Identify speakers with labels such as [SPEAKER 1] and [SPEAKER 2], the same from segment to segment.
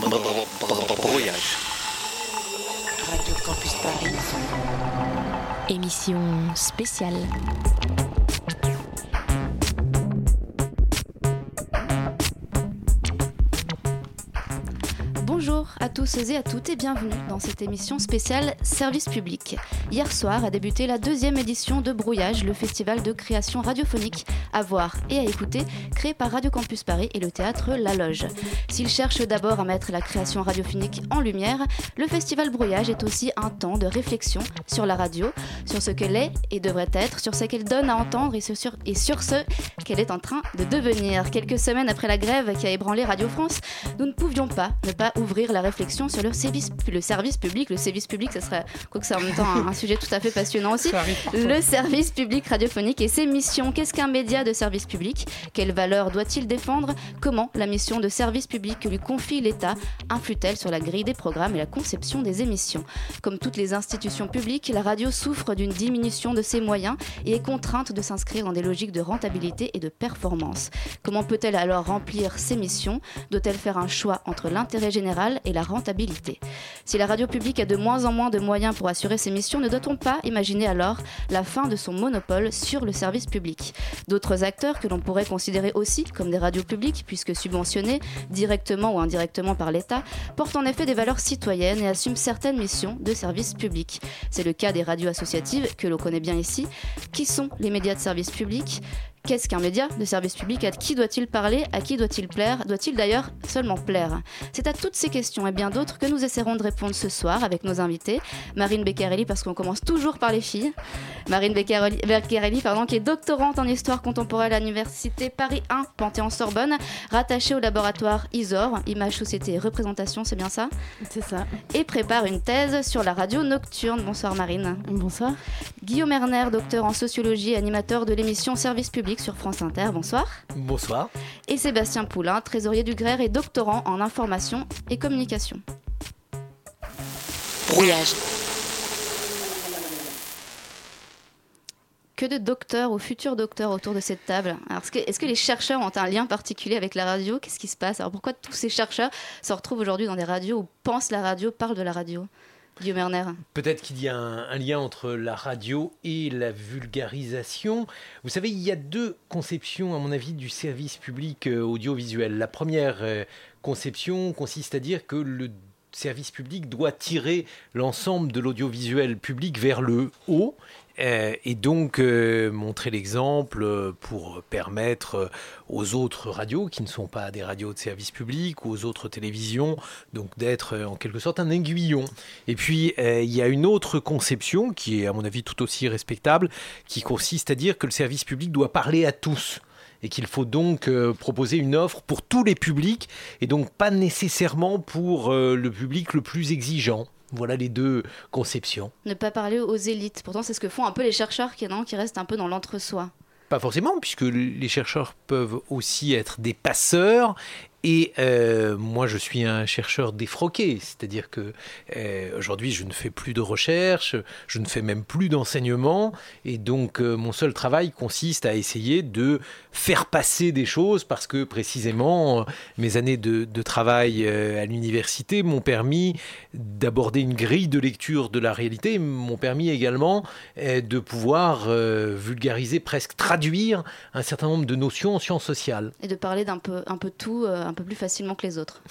[SPEAKER 1] Brouillage.
[SPEAKER 2] Radio Campus Paris.
[SPEAKER 3] Émission spéciale. Bonjour à tous et à toutes et bienvenue dans cette émission spéciale Service public. Hier soir a débuté la deuxième édition de Brouillage, le festival de création radiophonique à voir et à écouter, créé par Radio Campus Paris et le théâtre La Loge. S'il cherche d'abord à mettre la création radiophonique en lumière, le festival Brouillage est aussi un temps de réflexion sur la radio, sur ce qu'elle est et devrait être, sur ce qu'elle donne à entendre et sur, et sur ce qu'elle est en train de devenir. Quelques semaines après la grève qui a ébranlé Radio France, nous ne pouvions pas ne pas ouvrir la réflexion sur le service, le service public. Le service public, ce serait, quoi que c'est en même temps un, un sujet tout à fait passionnant aussi. Le service public radiophonique et ses missions. Qu'est-ce qu'un média de service public. Quelles valeurs doit-il défendre? Comment la mission de service public que lui confie l'État influe-t-elle sur la grille des programmes et la conception des émissions? Comme toutes les institutions publiques, la radio souffre d'une diminution de ses moyens et est contrainte de s'inscrire dans des logiques de rentabilité et de performance. Comment peut-elle alors remplir ses missions? Doit-elle faire un choix entre l'intérêt général et la rentabilité? Si la radio publique a de moins en moins de moyens pour assurer ses missions, ne doit-on pas imaginer alors la fin de son monopole sur le service public? D'autres acteurs que l'on pourrait considérer aussi comme des radios publiques, puisque subventionnés directement ou indirectement par l'État, portent en effet des valeurs citoyennes et assument certaines missions de service public. C'est le cas des radios associatives que l'on connaît bien ici. Qui sont les médias de service public Qu'est-ce qu'un média de service public? À qui doit-il parler? À qui doit-il plaire? Doit-il d'ailleurs seulement plaire? C'est à toutes ces questions et bien d'autres que nous essaierons de répondre ce soir avec nos invités. Marine Beccarelli, parce qu'on commence toujours par les filles. Marine Beccarelli, Beccarelli, pardon, qui est doctorante en histoire contemporaine à l'université Paris 1, Panthéon-Sorbonne, rattachée au laboratoire ISOR, Image, Société et Représentation, c'est bien ça?
[SPEAKER 4] C'est ça.
[SPEAKER 3] Et prépare une thèse sur la radio nocturne. Bonsoir Marine.
[SPEAKER 4] Bonsoir.
[SPEAKER 3] Guillaume Erner, docteur en sociologie et animateur de l'émission Service public sur France Inter. Bonsoir.
[SPEAKER 5] Bonsoir.
[SPEAKER 3] Et Sébastien Poulain, trésorier du GRER et doctorant en information et communication.
[SPEAKER 2] Brouillage.
[SPEAKER 3] Que de docteurs ou futurs docteurs autour de cette table Alors, est-ce que, est-ce que les chercheurs ont un lien particulier avec la radio? Qu'est-ce qui se passe? Alors, pourquoi tous ces chercheurs se retrouvent aujourd'hui dans des radios où pensent la radio, parlent de la radio?
[SPEAKER 5] Peut-être qu'il y a un, lien entre la radio et la vulgarisation. Vous savez, il y a deux conceptions, à mon avis, du service public euh, audiovisuel. La première euh, conception consiste à dire que le service public doit tirer l'ensemble de l'audiovisuel public vers le haut et donc euh, montrer l'exemple pour permettre aux autres radios qui ne sont pas des radios de service public ou aux autres télévisions d'être en quelque sorte un aiguillon. Et puis euh, il y a une autre conception qui est à mon avis tout aussi respectable qui consiste à dire que le service public doit parler à tous et qu'il faut donc euh, proposer une offre pour tous les publics et donc pas nécessairement pour euh, le public le plus exigeant. Voilà les deux conceptions.
[SPEAKER 3] Ne pas parler aux élites. Pourtant, c'est ce que font un peu les chercheurs qui, non, qui restent un peu dans l'entre-soi.
[SPEAKER 5] Pas forcément, puisque les chercheurs peuvent aussi être des passeurs et euh, moi, je suis un chercheur défroqué, c'est-à-dire que euh, aujourd'hui, je ne fais plus de recherche, je ne fais même plus d'enseignement, et donc euh, mon seul travail consiste à essayer de faire passer des choses parce que précisément mes années de, de travail à l'université m'ont permis d'aborder une grille de lecture de la réalité, m'ont permis également de pouvoir vulgariser, presque traduire un certain nombre de notions en sciences sociales.
[SPEAKER 3] Et de parler d'un peu, un peu tout un peu plus facilement que les autres.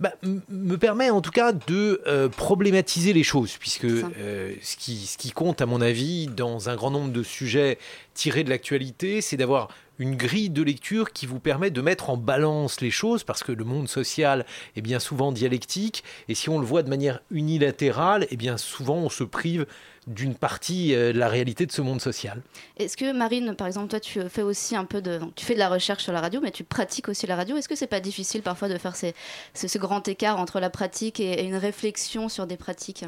[SPEAKER 5] Bah, me permet en tout cas de euh, problématiser les choses, puisque euh, ce, qui, ce qui compte, à mon avis, dans un grand nombre de sujets tirés de l'actualité, c'est d'avoir une grille de lecture qui vous permet de mettre en balance les choses, parce que le monde social est bien souvent dialectique, et si on le voit de manière unilatérale, et eh bien souvent on se prive d'une partie euh, de la réalité de ce monde social.
[SPEAKER 3] Est-ce que Marine, par exemple, toi, tu fais aussi un peu de, tu fais de la recherche sur la radio, mais tu pratiques aussi la radio. Est-ce que c'est pas difficile parfois de faire ces, ce, ce, grand écart entre la pratique et, et une réflexion sur des pratiques?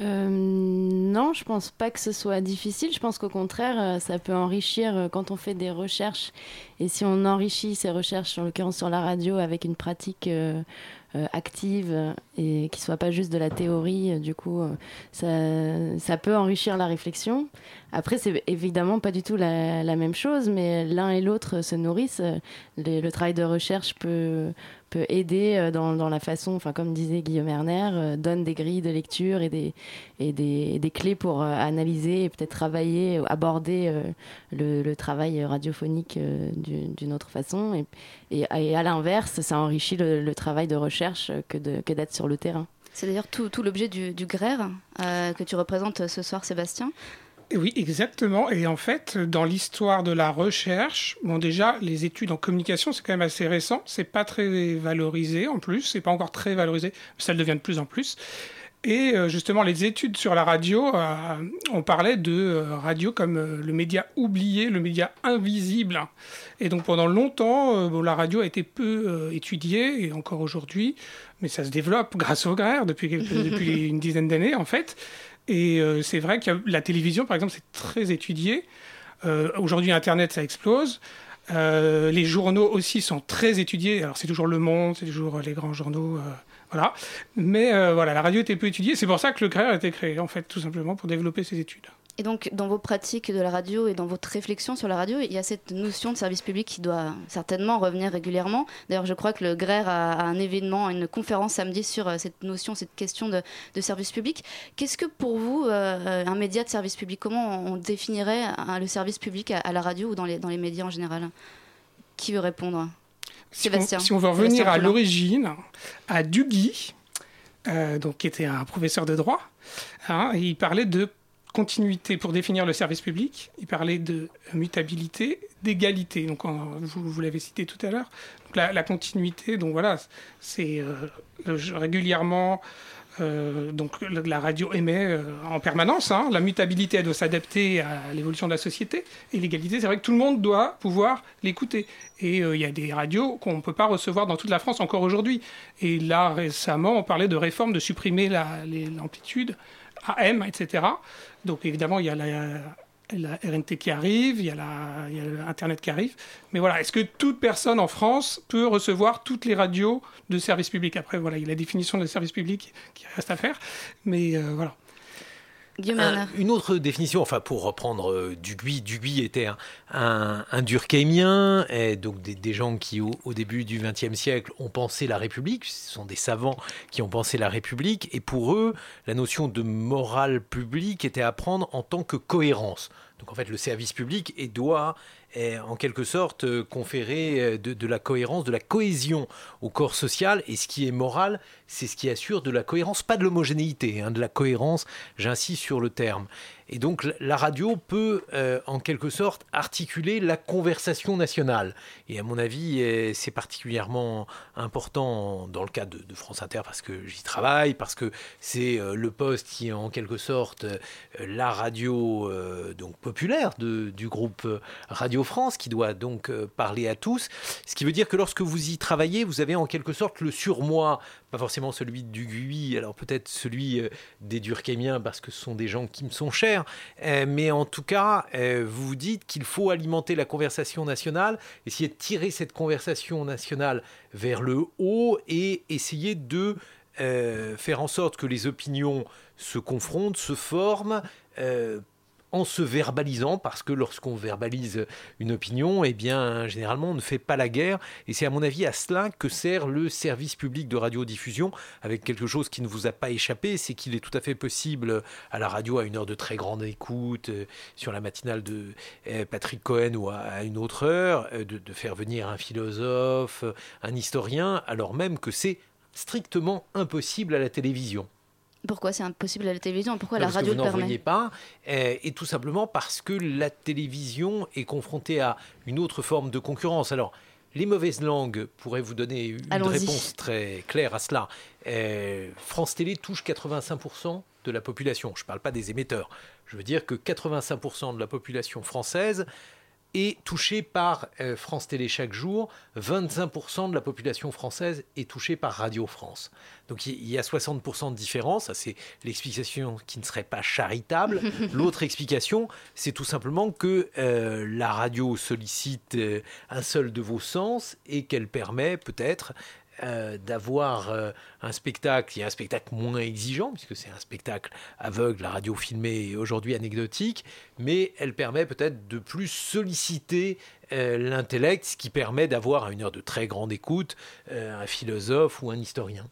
[SPEAKER 4] Euh, non, je pense pas que ce soit difficile. Je pense qu'au contraire, ça peut enrichir quand on fait des recherches Et si on enrichit ces recherches, en l'occurrence sur la radio, avec une pratique euh, active et qui soit pas juste de la théorie. Euh, du coup, euh, ça, peut enrichir la réflexion. Après, c'est évidemment pas du tout la, même chose, mais l'un et l'autre se nourrissent. Le, travail de recherche peut, aider dans, la façon, enfin, comme disait Guillaume Erner, donne des grilles de lecture et des, clés pour analyser et peut-être travailler, aborder le, le, travail radiophonique d'une autre façon. Et, et, et à l'inverse, ça enrichit le, le travail de recherche que d'être que sur le terrain.
[SPEAKER 3] C'est d'ailleurs tout, tout l'objet du, du GRER euh, que tu représentes ce soir, Sébastien.
[SPEAKER 1] Oui, exactement. Et en fait, dans l'histoire de la recherche, bon, déjà, les études en communication, c'est quand même assez récent. C'est pas très valorisé en plus. C'est pas encore très valorisé. Ça le devient de plus en plus. Et euh, justement, les études sur la radio, euh, on parlait de euh, radio comme le média oublié, le média invisible. Et donc pendant longtemps, bon, la radio a été peu étudiée, et encore aujourd'hui, mais ça se développe grâce au GRER depuis, depuis une dizaine d'années en fait. Et c'est vrai que la télévision, par exemple, c'est très étudié. aujourd'hui, Internet, ça explose. les journaux aussi sont très étudiés. Alors c'est toujours Le Monde, c'est toujours les grands journaux voilà. Mais euh, voilà, la radio était peu étudiée. C'est pour ça que le CRER a été créé, en fait, tout simplement pour développer ces études.
[SPEAKER 3] Et donc, dans vos pratiques de la radio et dans votre réflexion sur la radio, il y a cette notion de service public qui doit certainement revenir régulièrement. D'ailleurs, je crois que le GRER a, un événement, une conférence samedi sur euh, cette notion, cette question de, service public. Qu'est-ce que pour vous, euh, un média de service public Comment on définirait le service public à, la radio ou dans les médias en général? Qui veut répondre?
[SPEAKER 1] Si on, veut revenir à l'origine, à Duguy, euh, donc, qui était un professeur de droit, hein, il parlait de continuité pour définir le service public, il parlait de mutabilité, d'égalité. Donc, vous, l'avez cité tout à l'heure. La, continuité, donc voilà, c'est euh, régulièrement euh, donc la radio émet euh, en permanence. Hein. La mutabilité, elle doit s'adapter à l'évolution de la société. Et l'égalité, c'est vrai que tout le monde doit pouvoir l'écouter. Et euh, il y a des radios qu'on ne peut pas recevoir dans toute la France encore aujourd'hui. Et là, récemment, on parlait de réforme, de supprimer l'amplitude AM, etc. Donc évidemment, il y a la, la RNT qui arrive, il y, a la, qui arrive. Mais voilà, est-ce que toute personne en France peut recevoir toutes les radios de service public? Après, voilà, il y a la définition de service public qui reste à faire. Mais euh, voilà.
[SPEAKER 5] Une autre définition, enfin pour reprendre euh, Duguy, Duguy était un, un, durkheimien, donc des, gens qui au, début du XXe siècle ont pensé la République, ce sont des savants qui ont pensé la République, et pour eux, la notion de morale publique était à prendre en tant que cohérence. Donc en fait, le service public et doit en quelque sorte euh, conférer euh, de, la cohérence, de la cohésion au corps social. Et ce qui est moral, c'est ce qui assure de la cohérence, pas de l'homogénéité, hein, de la cohérence, j'insiste sur le terme. Et donc la radio peut euh, en quelque sorte articuler la conversation nationale. Et à mon avis, euh, c'est particulièrement important dans le cas de, France Inter parce que j'y travaille, parce que c'est euh, le poste qui est en quelque sorte la radio donc populaire du groupe Radio France qui doit donc parler à tous. Ce qui veut dire que lorsque vous y travaillez, vous avez en quelque sorte le surmoi pas forcément celui du GUI, alors peut-être celui euh, des Durkheimiens, parce que ce sont des gens qui me sont chers, euh, mais en tout cas, euh, vous vous dites qu'il faut alimenter la conversation nationale, essayer de tirer cette conversation nationale vers le haut et essayer de faire en sorte que les opinions se confrontent, se forment, en se verbalisant, parce que lorsqu'on verbalise une opinion, eh bien, généralement, on ne fait pas la guerre. Et c'est à mon avis à cela que sert le service public de radiodiffusion, avec quelque chose qui ne vous a pas échappé, c'est qu'il est tout à fait possible à la radio, à une heure de très grande écoute, euh, sur la matinale de euh, Patrick Cohen ou à une autre heure, euh, de, de faire venir un philosophe, un historien, alors même que c'est strictement impossible à la télévision.
[SPEAKER 3] Pourquoi c'est impossible à la télévision? Pourquoi la radio le
[SPEAKER 5] permet? pas Et tout simplement parce que la télévision est confrontée à une autre forme de concurrence. Alors, les mauvaises langues pourraient vous donner une réponse très claire à cela. France Télé touche 85% de la population. Je ne parle pas des émetteurs. Je veux dire que 85% de la population française est touché par euh, France Télé chaque jour. 25% de la population française est touchée par Radio France. Donc il y a 60% de différence. Ça, c'est l'explication qui ne serait pas charitable. L'autre explication, c'est tout simplement que euh, la radio sollicite euh, un seul de vos sens et qu'elle permet peut-être euh, d'avoir euh, un spectacle qui est un spectacle moins exigeant, puisque c'est un spectacle aveugle, la radio filmée aujourd'hui anecdotique, mais elle permet peut-être de plus solliciter euh, l'intellect, ce qui permet d'avoir à une heure de très grande écoute un philosophe ou un historien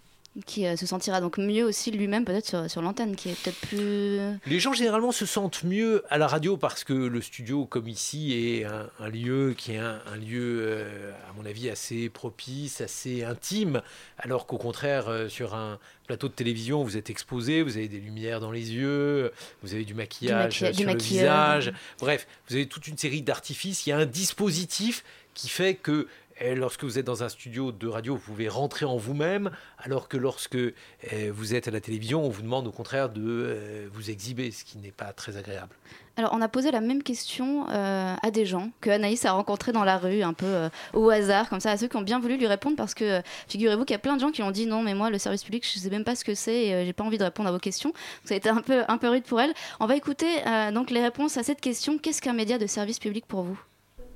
[SPEAKER 3] qui euh, se sentira donc mieux aussi lui-même peut-être sur, l'antenne, qui est peut-être plus...
[SPEAKER 5] Les gens généralement se sentent mieux à la radio parce que le studio comme ici est un, lieu qui est un, lieu euh, à mon avis assez propice, assez intime, alors qu'au contraire euh, sur un plateau de télévision vous êtes exposé, vous avez des lumières dans les yeux, vous avez du maquillage sur le visage, bref, vous avez toute une série d'artifices, il y a un dispositif qui fait que et lorsque vous êtes dans un studio de radio, vous pouvez rentrer en vous-même, alors que lorsque eh, vous êtes à la télévision, on vous demande au contraire de euh, vous exhiber, ce qui n'est pas très agréable.
[SPEAKER 3] Alors, on a posé la même question euh, à des gens que Anaïs a rencontrés dans la rue, un peu euh, au hasard, comme ça, à ceux qui ont bien voulu lui répondre, parce que figurez-vous qu'il y a plein de gens qui ont dit non, mais moi, le service public, je ne sais même pas ce que c'est et j'ai pas envie de répondre à vos questions. ça a été un peu, un peu rude pour elle. On va écouter donc les réponses à cette question. Qu'est-ce qu'un média de service public pour vous?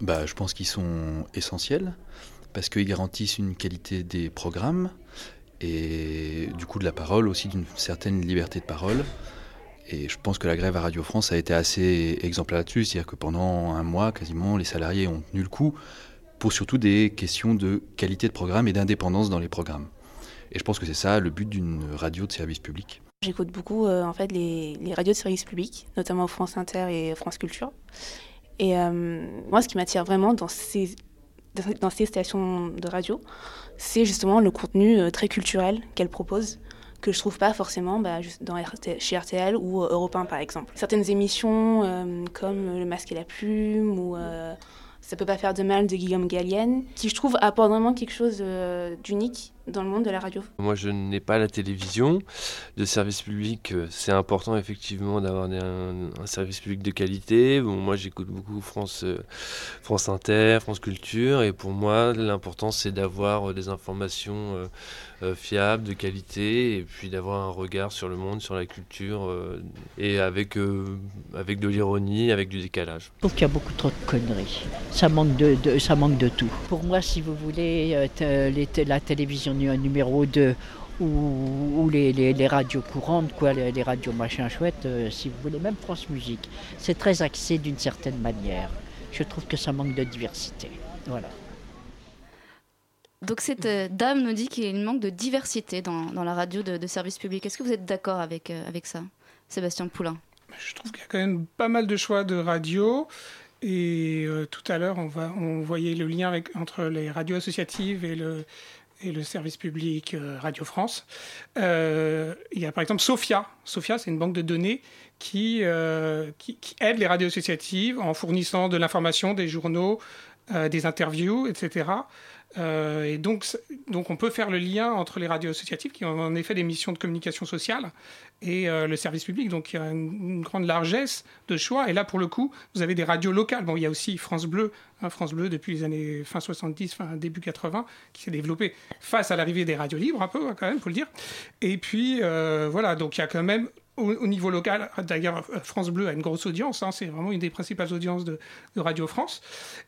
[SPEAKER 6] Bah, Je pense qu'ils sont essentiels parce qu'ils garantissent une qualité des programmes et du coup de la parole, aussi d'une certaine liberté de parole. Et je pense que la grève à Radio France a été assez exemplaire là-dessus, c'est-à-dire que pendant un mois, quasiment, les salariés ont tenu le coup pour surtout des questions de qualité de programme et d'indépendance dans les programmes. Et je pense que c'est ça le but d'une radio de service public.
[SPEAKER 7] J'écoute beaucoup euh, en fait les, les, radios de service public, notamment France Inter et France Culture. Et euh, moi, ce qui m'attire vraiment dans ces, dans ces stations de radio, c'est justement le contenu euh, très culturel qu'elles proposent que je trouve pas forcément bah, dans chez RTL ou euh, Europe 1 par exemple. Certaines émissions comme Le Masque et la Plume ou Ça peut pas faire de mal de Guillaume Gallienne, qui je trouve apporte vraiment quelque chose d'unique dans le monde de la radio
[SPEAKER 8] Moi, je n'ai pas la télévision. De service public, euh, c'est important effectivement d'avoir un, service public de qualité. Bon, moi, j'écoute beaucoup France, euh, France Inter, France Culture, et pour moi, l'important, c'est d'avoir euh, des informations fiables, de qualité, et puis d'avoir un regard sur le monde, sur la culture, et avec, avec de l'ironie, avec du décalage.
[SPEAKER 9] Je trouve qu'il y a beaucoup trop de conneries. Ça manque de, de, ça manque de tout. Pour moi, si vous voulez, la télévision un numéro 2 ou, les, radios courantes, quoi, les, radios machin chouette, euh, si vous voulez, même France Musique. C'est très axé d'une certaine manière. Je trouve que ça manque de diversité. Voilà.
[SPEAKER 3] Donc cette euh, dame nous dit qu'il manque de diversité dans, la radio de, service public. Est-ce que vous êtes d'accord avec, euh, avec ça, Sébastien Poulain?
[SPEAKER 1] Je trouve qu'il y a quand même pas mal de choix de radio. Et tout à l'heure, on, on voyait le lien avec, entre les radios associatives et le, et le service public euh, Radio France. Euh, il y a par exemple Sophia. Sophia, c'est une banque de données qui, euh, qui, aide les radios associatives en fournissant de l'information, des journaux, des interviews, etc. et donc, donc, on peut faire le lien entre les radios associatives qui ont en effet des missions de communication sociale et le service public. Donc, il y a une, grande largesse de choix. Et là, pour le coup, vous avez des radios locales. Bon, il y a aussi France Bleu Hein, France Bleu depuis les années fin 70, fin début 80, qui s'est développé face à l'arrivée des radios libres, un peu hein, quand même, faut le dire. Et puis euh, voilà, donc il y a quand même au, niveau local, d'ailleurs, France Bleu a une grosse audience, hein, c'est vraiment une des principales audiences de, Radio France.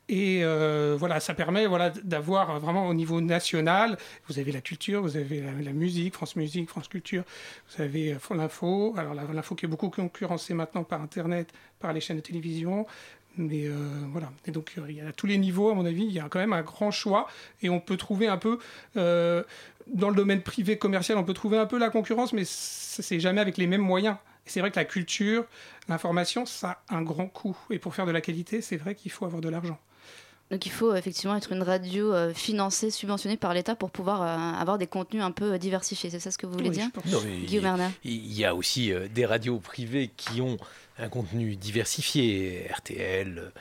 [SPEAKER 1] Et euh, voilà, ça permet voilà, d'avoir vraiment au niveau national, vous avez la culture, vous avez la, musique, France Musique, France Culture, vous avez euh, l'info, alors l'info qui est beaucoup concurrencée maintenant par Internet, par les chaînes de télévision, mais euh, voilà. Et donc, euh, il y a à tous les niveaux, à mon avis, il y a quand même un grand choix. Et on peut trouver un peu, euh, dans le domaine privé commercial, on peut trouver un peu la concurrence, mais c'est jamais avec les mêmes moyens. Et c'est vrai que la culture, l'information, ça a un grand coût. Et pour faire de la qualité, c'est vrai qu'il faut avoir de l'argent.
[SPEAKER 3] Donc il faut effectivement être une radio financée, subventionnée par l'État pour pouvoir avoir des contenus un peu diversifiés. C'est ça ce que vous voulez dire
[SPEAKER 5] Guillaume Il y a aussi des radios privées qui ont un contenu diversifié. RTL,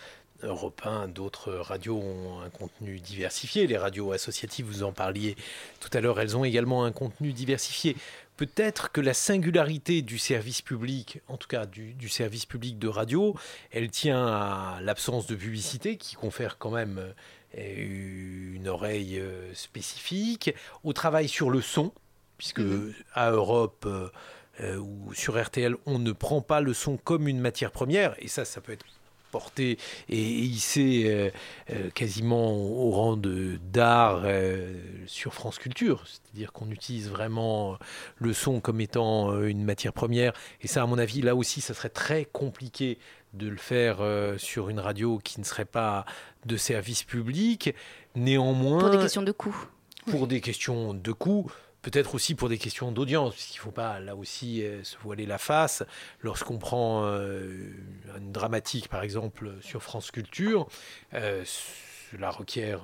[SPEAKER 5] Europe 1, d'autres radios ont un contenu diversifié. Les radios associatives, vous en parliez tout à l'heure, elles ont également un contenu diversifié. peut-être que la singularité du service public, en tout cas du, service public de radio, elle tient à l'absence de publicité qui confère quand même euh, une oreille euh, spécifique, au travail sur le son, puisque mhm. à Europe euh, ou sur RTL, on ne prend pas le son comme une matière première, et ça, ça peut être porté et hissé euh, euh, quasiment au rang d'art euh, sur France Culture. C'est-à-dire qu'on utilise vraiment le son comme étant une matière première. Et ça, à mon avis, là aussi, ça serait très compliqué de le faire sur une radio qui ne serait pas de service public. Néanmoins...
[SPEAKER 3] Pour des questions de coût.
[SPEAKER 5] Pour des questions de coût peut-être aussi pour des questions d'audience, puisqu'il ne faut pas là aussi euh, se voiler la face. Lorsqu'on prend euh, une dramatique, par exemple, sur France Culture, euh, cela requiert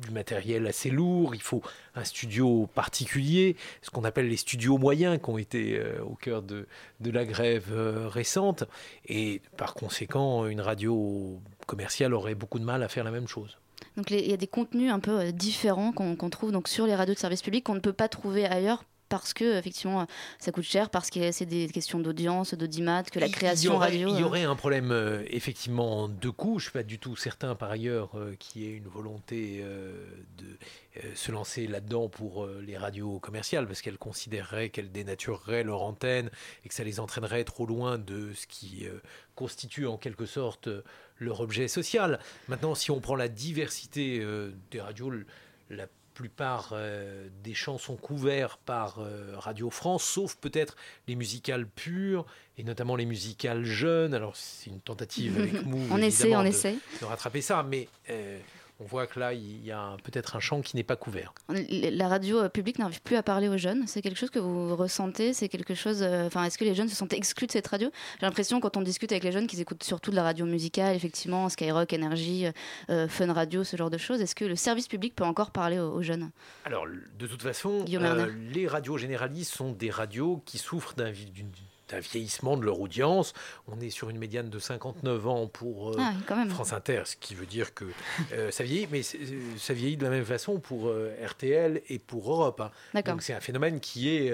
[SPEAKER 5] du matériel assez lourd, il faut un studio particulier, ce qu'on appelle les studios moyens qui ont été au cœur de, de la grève récente, et par conséquent, une radio commerciale aurait beaucoup de mal à faire la même chose.
[SPEAKER 3] Donc il y a des contenus un peu euh, différents qu'on trouve donc sur les radios de service public qu'on ne peut pas trouver ailleurs parce que effectivement ça coûte cher, parce que c'est des questions d'audience, d'audimat, que la création radio.
[SPEAKER 5] Il y euh, aurait un problème euh, effectivement de coût. Je suis pas du tout certain par ailleurs qu'il y ait une volonté de se lancer là-dedans pour les radios commerciales, parce qu'elles considéreraient qu'elles dénatureraient leur antenne et que ça les entraînerait trop loin de ce qui constitue en quelque sorte leur objet social. Maintenant, si on prend la diversité euh, des radios, la plupart euh, des chants sont couverts par euh, Radio France, sauf peut-être les musicales pures, et notamment les musicales jeunes. Alors, c'est une tentative avec Mou
[SPEAKER 3] on essaie, on essaie.
[SPEAKER 5] de rattraper ça, mais on voit que là, il y a peut-être un champ qui n'est pas couvert.
[SPEAKER 3] La radio euh, publique n'arrive plus à parler aux jeunes. C'est quelque chose que vous ressentez? C'est quelque chose. Euh, enfin, est-ce que les jeunes se sont exclus de cette radio? J'ai l'impression, quand on discute avec les jeunes, qu'ils écoutent surtout de la radio musicale, effectivement, Skyrock, Énergie, euh, Fun Radio, ce genre de choses. Est-ce que le service public peut encore parler aux, jeunes?
[SPEAKER 5] Alors, de toute façon, les radios généralistes sont des radios qui souffrent d'une d'un vieillissement de leur audience. On est sur une médiane de 59 ans pour euh, ah, France Inter, ce qui veut dire que euh, ça vieillit, mais ça vieillit de la même façon pour euh, RTL et pour Europe. Hein. Donc c'est un phénomène qui est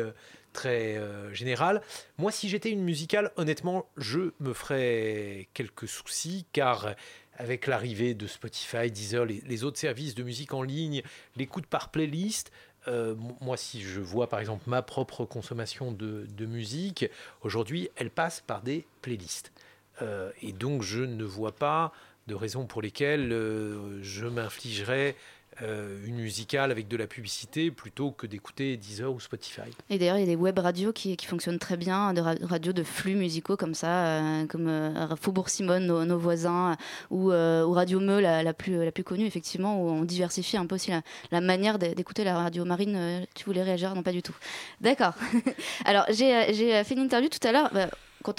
[SPEAKER 5] très général. Moi, si j'étais une musicale, honnêtement, je me ferais quelques soucis, car avec l'arrivée de Spotify, Deezer, les, les, autres services de musique en ligne, l'écoute par playlist, euh, moi, si je vois par exemple ma propre consommation de, musique, aujourd'hui, elle passe par des playlists. Euh, et donc, je ne vois pas de raisons pour lesquelles euh, je m'infligerais euh, une musicale avec de la publicité plutôt que d'écouter Deezer ou Spotify.
[SPEAKER 3] Et d'ailleurs, il y a des web radios qui, fonctionnent très bien, de radios de flux musicaux comme ça, euh, comme euh, Faubourg Simone, nos, voisins, ou, Radio Me, la, plus, la plus connue, effectivement, où on diversifie un peu aussi la, manière d'écouter la radio. Marine, tu voulais réagir? Non, pas du tout. D'accord. Alors, j'ai fait une interview tout à l'heure. Bah,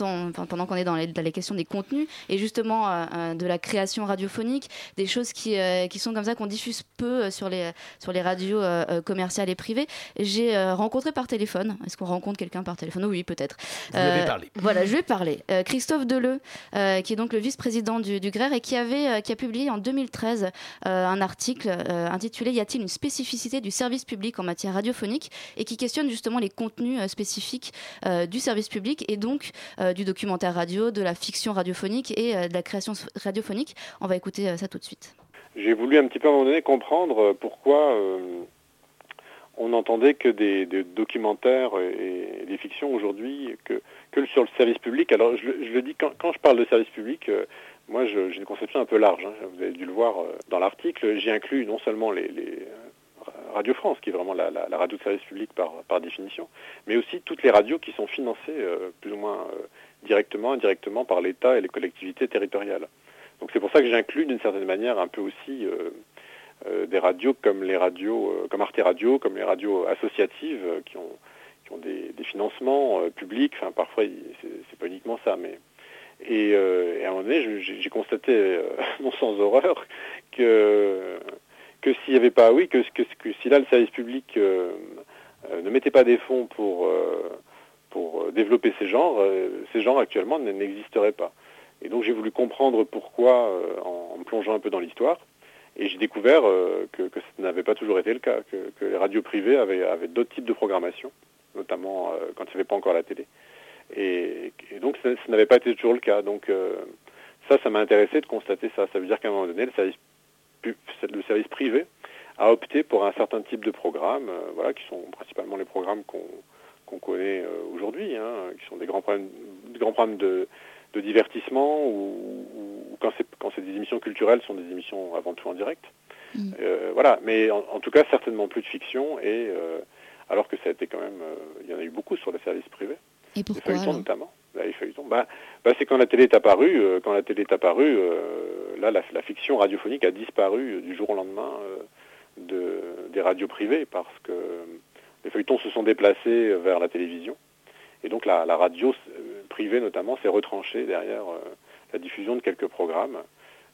[SPEAKER 3] on, pendant qu'on est dans les, questions des contenus et justement euh, euh, de la création radiophonique, des choses qui, euh, qui sont comme ça qu'on diffuse peu sur les, sur les radios commerciales et privées. J'ai rencontré par téléphone. Est-ce qu'on rencontre quelqu'un par téléphone? Oui, peut-être.
[SPEAKER 5] Vous avez parlé.
[SPEAKER 3] Voilà, je vais parler. Christophe Deleu, qui est donc le vice-président du, du GRER et qui, avait, qui a publié en 2013 un article intitulé Y a-t-il une spécificité du service public en matière radiophonique? et qui questionne justement les contenus spécifiques du service public et donc du documentaire radio, de la fiction radiophonique et euh, de la création radiophonique. On va écouter euh, ça tout de suite.
[SPEAKER 10] J'ai voulu un petit peu à un moment donné comprendre pourquoi on n'entendait que des, documentaires et des fictions aujourd'hui que, que, sur le service public. Alors je, le dis, quand, je parle de service public, moi j'ai une conception un peu large. Hein. Vous avez dû le voir dans l'article. J'ai inclus non seulement les Radio France, qui est vraiment la, radio de service public par, définition, mais aussi toutes les radios qui sont financées euh, plus ou moins euh, directement, indirectement par l'État et les collectivités territoriales. Donc c'est pour ça que j'inclus d'une certaine manière un peu aussi euh, des radios comme les radios, comme Arte Radio, comme les radios associatives qui ont, des, financements publics. Enfin parfois c'est pas uniquement ça, mais et, à un moment donné j'ai constaté non sans horreur que que s'il n'y avait pas, oui, que, que, si là le service public euh, euh, ne mettait pas des fonds pour, euh, pour développer ces genres, ces genres actuellement n'existeraient pas. Et donc j'ai voulu comprendre pourquoi en, plongeant un peu dans l'histoire. Et j'ai découvert que, que, ça n'avait pas toujours été le cas, que, les radios privées avaient, d'autres types de programmation. notamment quand il n'y avait pas encore la télé. Et, donc, ça, n'avait pas été toujours le cas. Donc, ça, ça m'a intéressé de constater ça. Ça veut dire qu'à un moment donné, le service, le service privé a opté pour un certain type de programmes, voilà, qui sont principalement les programmes qu'on connaît aujourd'hui, hein, qui sont des grands programmes, des grands programmes de, de divertissement ou, quand c'est des émissions culturelles, sont des émissions avant tout en direct. Mm. Euh, voilà, mais en, tout cas certainement plus de fiction et euh, alors que ça a été quand même, euh, il y en a eu beaucoup sur les services privés.
[SPEAKER 3] Et pourquoi
[SPEAKER 10] les feuilletons notamment. Feuilletons. Bah, bah, c'est quand la télé est apparue, quand la télé est apparue, là la, fiction radiophonique a disparu du jour au lendemain de, des radios privées parce que les feuilletons se sont déplacés vers la télévision et donc la, radio privée notamment s'est retranchée derrière la diffusion de quelques programmes,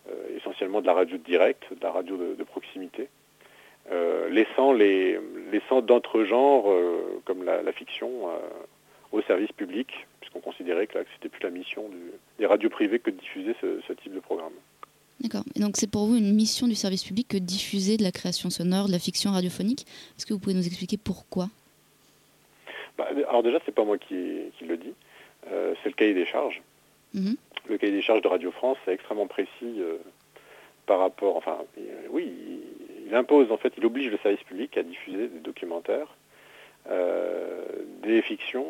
[SPEAKER 10] euh, essentiellement de la radio directe, de la radio de, proximité, euh, laissant les laissant d'autres genres euh, comme la, fiction au service public, puisqu'on considérait que, là, c'était plus la mission des radios privées que de diffuser ce, type de programme.
[SPEAKER 3] D'accord. Et donc c'est pour vous une mission du service public que de diffuser de la création sonore, de la fiction radiophonique. Est-ce que vous pouvez nous expliquer pourquoi?
[SPEAKER 10] Bah, Alors déjà, c'est pas moi qui, le dis, c'est le cahier des charges. Mhm le cahier des charges de Radio France est extrêmement précis euh, par rapport, enfin, euh, oui, il, impose en fait, il oblige le service public à diffuser des documentaires, euh, des fictions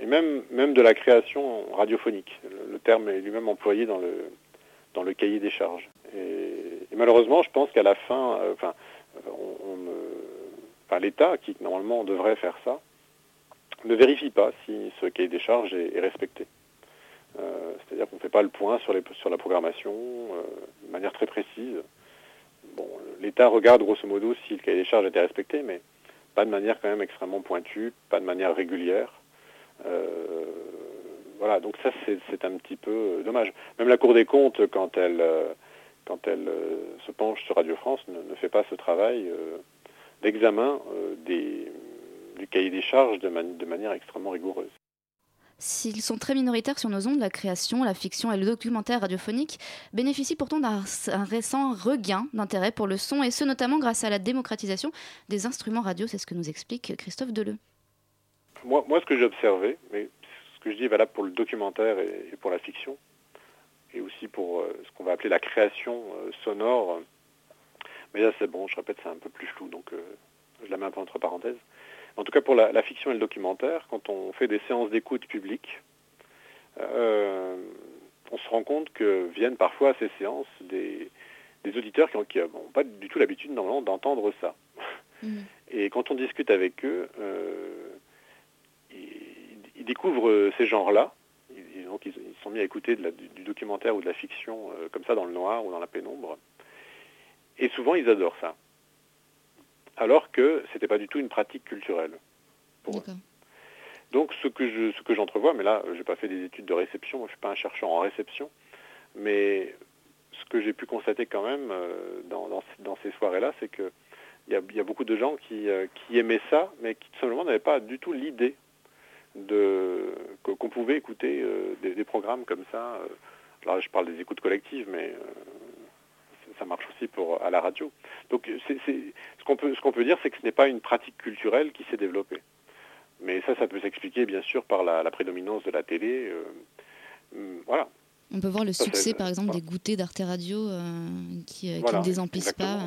[SPEAKER 10] et même même de la création radiophonique. Le, terme est lui-même employé dans le dans le cahier des charges. Et, malheureusement, je pense qu'à la fin, enfin, l'État qui normalement devrait faire ça ne vérifie pas si ce cahier des charges est respecté. Euh, c'est-à-dire qu'on ne fait pas le point sur, sur la programmation euh, de manière très précise. Bon, l'État regarde grosso modo si le cahier des charges était respecté, mais pas de manière quand même extrêmement pointue, pas de manière régulière. Euh, voilà, donc ça c'est un petit peu dommage. Même la Cour des comptes, quand elle, quand elle se penche sur Radio France, ne, fait pas ce travail d'examen du cahier des charges de manière extrêmement rigoureuse.
[SPEAKER 3] S'ils sont très minoritaires sur nos ondes, la création, la fiction et le documentaire radiophonique bénéficient pourtant d'un récent regain d'intérêt pour le son, et ce notamment grâce à la démocratisation des instruments radio. C'est ce que nous explique Christophe Deleu.
[SPEAKER 10] Moi, moi ce que j'ai observé, mais ce que je dis est valable pour le documentaire et, pour la fiction, et aussi pour euh, ce qu'on va appeler la création euh, sonore, mais là c'est bon, je répète, c'est un peu plus flou, donc euh, je la mets un peu entre parenthèses. En tout cas pour la, fiction et le documentaire, quand on fait des séances d'écoute publiques, euh, on se rend compte que viennent parfois à ces séances des, auditeurs qui n'ont pas du tout l'habitude normalement d'entendre ça. Mm. Et quand on discute avec eux, euh, ils, découvrent ces genres-là. Ils, donc ils, sont mis à écouter du, documentaire ou de la fiction euh, comme ça dans le noir ou dans la pénombre. Et souvent ils adorent ça alors que ce n'était pas du tout une pratique culturelle pour eux. Donc ce que je, ce que j'entrevois, mais là je n'ai pas fait des études de réception, je ne suis pas un chercheur en réception, mais ce que j'ai pu constater quand même euh, dans, dans, ces soirées-là, c'est qu'il y a, y a beaucoup de gens qui, euh, qui aimaient ça, mais qui tout simplement n'avaient pas du tout l'idée de qu'on pouvait écouter euh, des, des, programmes comme ça. là, je parle des écoutes collectives, mais ça marche aussi pour à la radio. Donc ce qu'on peut ce qu'on peut dire, c'est que ce n'est pas une pratique culturelle qui s'est développée. Mais ça, ça peut s'expliquer bien sûr par la, prédominance de la télé. Euh, hum, voilà.
[SPEAKER 3] On peut voir le succès, par exemple, des goûters d'Arte Radio euh, qui, euh, ne désemplissent pas.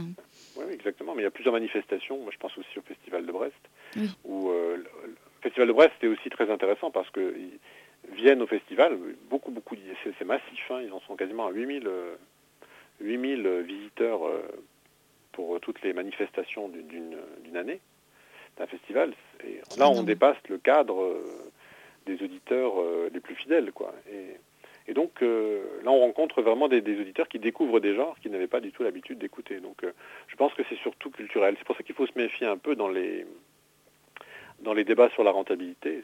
[SPEAKER 10] Oui, exactement. Mais il y a plusieurs manifestations. Moi, je pense aussi au Festival de Brest. Où, le Festival de Brest est aussi très intéressant parce que viennent au festival, beaucoup, beaucoup, c'est massif, hein. ils en sont quasiment à 8000 8000 visiteurs euh, pour toutes les manifestations d'une année d'un festival. Et là, on dépasse le cadre euh, des auditeurs euh, les plus fidèles. Quoi. Et, donc, là, on rencontre vraiment des, auditeurs qui découvrent des genres qu'ils n'avaient pas du tout l'habitude d'écouter. Donc, je pense que c'est surtout culturel. C'est pour ça qu'il faut se méfier un peu dans les, dans les débats sur la rentabilité.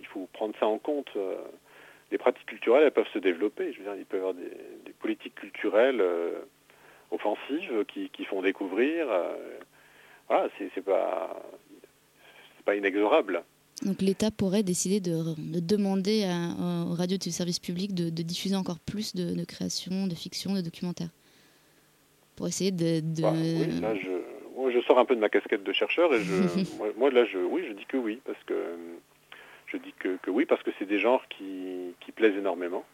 [SPEAKER 10] il faut prendre ça en compte les pratiques culturelles, elles peuvent se développer. Je veux dire, il peut y avoir des, politiques culturelles euh, offensives qui, font découvrir. Euh, voilà, c'est pas, pas inexorable.
[SPEAKER 3] Donc l'État pourrait décider de, demander à, aux radios du service public de, diffuser encore plus de, créations, de fiction, de documentaires? Pour essayer de...
[SPEAKER 10] Bah, oui, là, je, moi, je sors un peu de ma casquette de chercheur et je, moi, là, je, oui, je dis que oui, parce que je dis que, oui, parce que c'est des genres qui, plaisent énormément.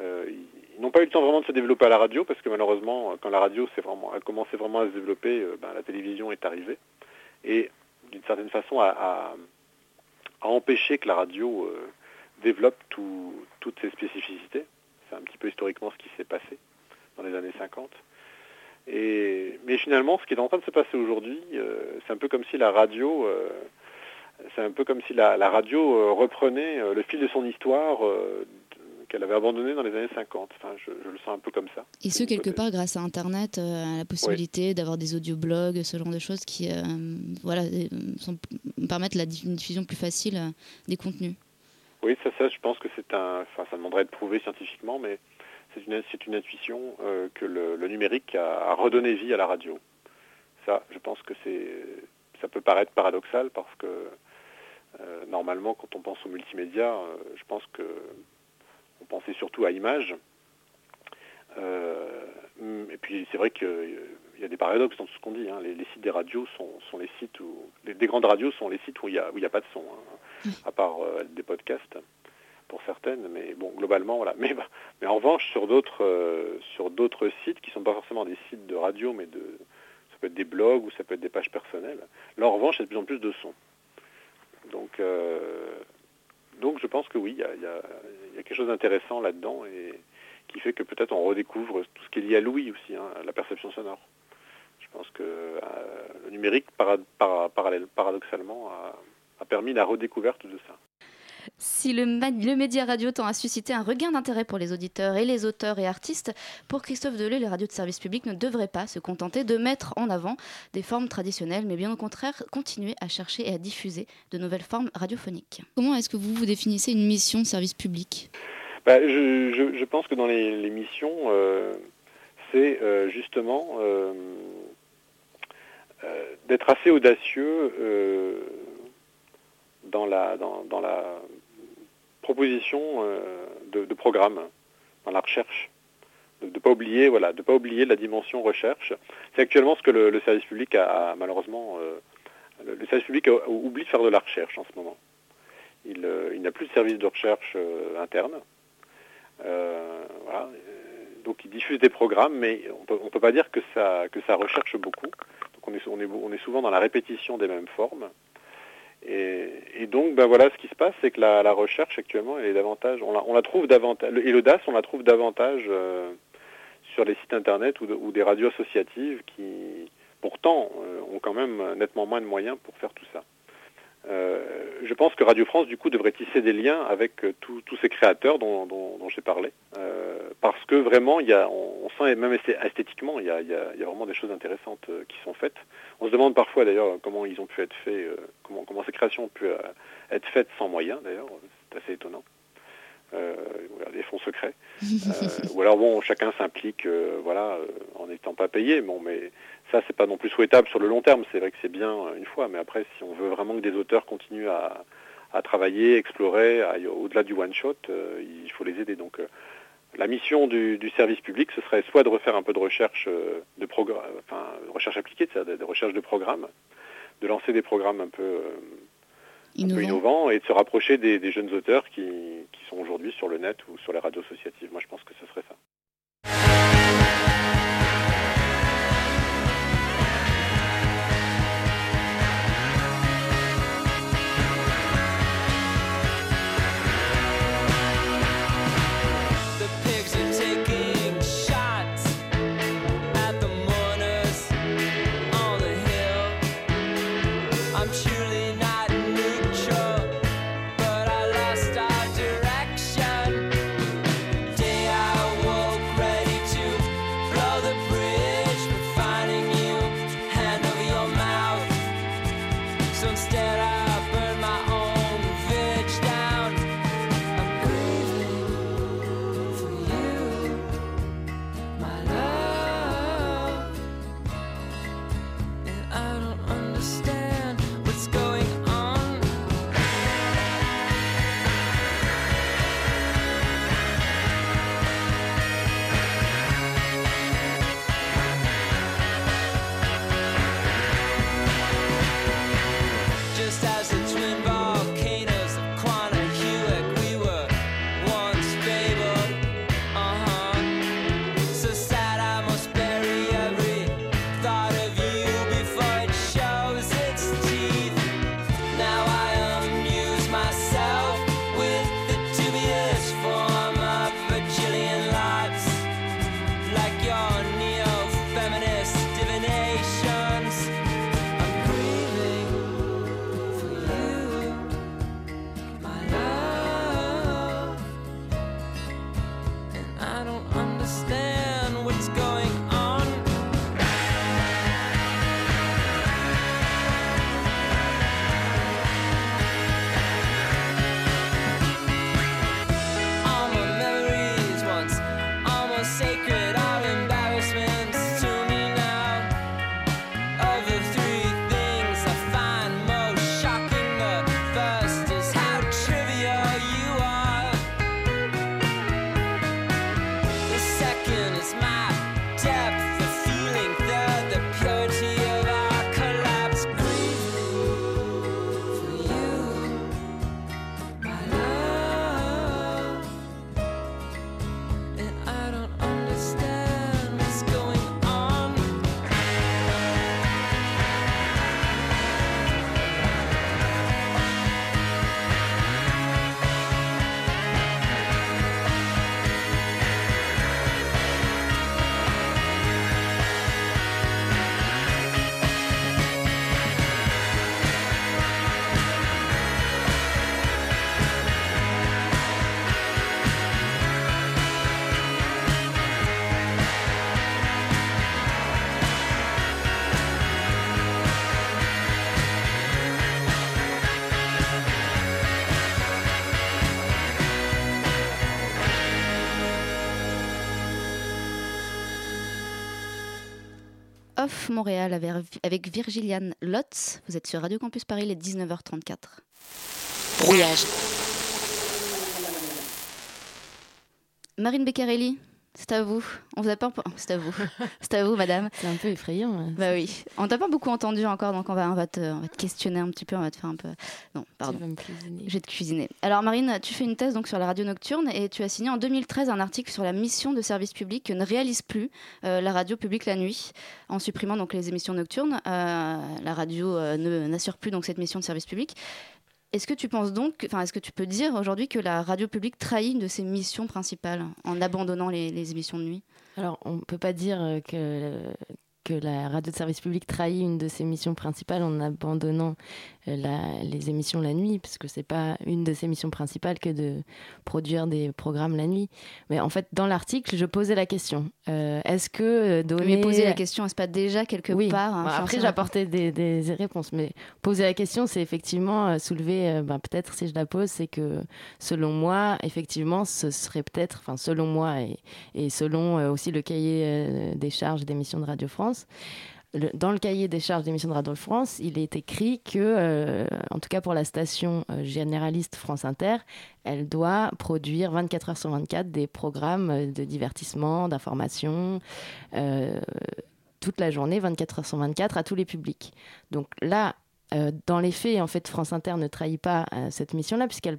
[SPEAKER 10] ils n'ont pas eu le temps vraiment de se développer à la radio, parce que malheureusement, quand la radio vraiment, a commencé vraiment à se développer, ben, la télévision est arrivée. Et d'une certaine façon, à, empêcher que la radio développe toutes ses spécificités. C'est un petit peu historiquement ce qui s'est passé dans les années 50. Et, mais finalement, ce qui est en train de se passer aujourd'hui, euh, c'est un peu comme si la radio, euh, c'est un peu comme si la, radio euh, reprenait le fil de son histoire qu'elle avait abandonné dans les années 50. Enfin, je, le sens un peu comme ça.
[SPEAKER 3] Et ce, quelque part, grâce à Internet, à la possibilité d'avoir des audioblogs, ce genre de choses qui voilà, permettent la diffusion plus facile des contenus.
[SPEAKER 10] Oui, ça, ça, je pense que c'est un. Enfin, ça demanderait de prouver scientifiquement, mais c'est une, c'est une intuition euh, que le, numérique a, redonné vie à la radio. Ça, je pense que c'est. Ça peut paraître paradoxal parce que euh, normalement, quand on pense au multimédia, euh, je pense que on pensait surtout à images. et puis c'est vrai qu'il y a des paradoxes dans tout ce qu'on dit. Hein. Les, sites des radios sont, les sites où. Les, des grandes radios sont les sites où il n'y a, pas de son. Hein à part euh, des podcasts pour certaines, mais bon, globalement, voilà. Mais, bah, en revanche, sur d'autres euh, sur d'autres sites qui ne sont pas forcément des sites de radio, mais de ça peut être des blogs ou ça peut être des pages personnelles. Là, en revanche, il y a de plus en plus de sons. Donc, euh, donc je pense que oui, il y a, quelque chose d'intéressant là-dedans et qui fait que peut-être on redécouvre tout ce qui est lié à l'ouïe aussi, hein, la perception sonore. Je pense que le numérique, paradoxalement, a a permis la redécouverte de ça.
[SPEAKER 3] Si le, le, média radio tend à susciter un regain d'intérêt pour les auditeurs et les auteurs et artistes, pour Christophe Delay, les radios de service public ne devraient pas se contenter de mettre en avant des formes traditionnelles, mais bien au contraire continuer à chercher et à diffuser de nouvelles formes radiophoniques. Comment est-ce que vous vous définissez une mission de service public?
[SPEAKER 10] Bah, je, pense que dans les, missions, euh, c'est euh, justement euh, d'être assez audacieux dans la, dans, la proposition euh, de, programme, dans la recherche. De ne pas oublier, voilà, de pas oublier la dimension recherche. C'est actuellement ce que le, service public a, malheureusement, euh, le, service public oublie de faire de la recherche en ce moment. Il, euh, n'a plus de service de recherche interne. Donc il diffuse des programmes, mais on ne peut pas dire que ça, que ça recherche beaucoup. Donc on est, on, est, on est souvent dans la répétition des mêmes formes. Et, donc, ben voilà, ce qui se passe, c'est que la, recherche actuellement, elle est davantage, on la, trouve davantage, et l'audace, on la trouve davantage euh, sur les sites internet ou, des radios associatives qui, pourtant, euh, ont quand même nettement moins de moyens pour faire tout ça. Euh, je pense que Radio France, du coup, devrait tisser des liens avec tous ces créateurs dont, j'ai parlé, parce que vraiment, il y a, on, sent, même esthétiquement, il y, a, il y, a, vraiment des choses intéressantes qui sont faites. On se demande parfois, d'ailleurs, comment ils ont pu être faits comment, ces créations ont pu euh, être faites sans moyens, d'ailleurs, c'est assez étonnant. Euh, des fonds secrets. Euh, ou alors bon, chacun s'implique, voilà, en n'étant pas payé. Bon, mais ça, c'est pas non plus souhaitable sur le long terme. C'est vrai que c'est bien une fois, mais après, si on veut vraiment que des auteurs continuent à, travailler, explorer, au-delà du one shot, il faut les aider. Donc, la mission du, service public, ce serait soit de refaire un peu de recherche de programme, enfin, recherche appliquée, de, de recherche de programmes, de lancer des programmes un peu, euh, innovants et de se rapprocher des, jeunes auteurs qui, qui sont aujourd'hui sur le net ou sur les radios associatives. Moi, je pense que ce serait ça.
[SPEAKER 3] Off Montréal avec Virgiliane Lotz. Vous êtes sur Radio Campus Paris, les 19h34.
[SPEAKER 2] Brouillage.
[SPEAKER 3] Marine Beccarelli, c'est à vous. On vous a pas. C'est à vous. C'est à vous, madame.
[SPEAKER 4] C'est un peu effrayant.
[SPEAKER 3] Bah oui. On t'a pas beaucoup entendu encore, donc on va, on va, te, on va te questionner un petit peu. On va te faire un peu. Non, pardon. Je vais te cuisiner. Alors, Marine, tu fais une thèse donc sur la radio nocturne et tu as signé en 2013 un article sur la mission de service public que ne réalise plus euh, la radio publique la nuit, en supprimant donc les émissions nocturnes. Euh, la radio euh, n'assure plus donc cette mission de service public. Est-ce que tu penses donc, enfin, est-ce que tu peux dire aujourd'hui que la radio publique trahit une de ses missions principales en abandonnant les, émissions de nuit?
[SPEAKER 4] Alors, on ne peut pas dire que que la radio de service public trahit une de ses missions principales en abandonnant euh, les émissions la nuit, parce que c'est pas une de ses missions principales que de produire des programmes la nuit. Mais en fait, dans l'article, je posais la question euh, est-ce que euh, donner.
[SPEAKER 3] Mais poser la question, est-ce pas déjà quelque part
[SPEAKER 4] hein, Après, j'apportais des, des, réponses, mais poser la question, c'est effectivement soulever. Ben, peut-être si je la pose, c'est que selon moi, effectivement, ce serait peut-être, enfin, selon moi et, et selon aussi le cahier des charges des missions de Radio France, dans le cahier des charges d'émission de Radio France, il est écrit que, euh, en tout cas pour la station euh, généraliste France Inter, elle doit produire 24 heures sur 24 des programmes euh, de divertissement, d'information, toute la journée, 24 heures sur 24, à tous les publics. Donc là, euh, dans les faits, en fait, France Inter ne trahit pas euh, cette mission-là, puisqu'il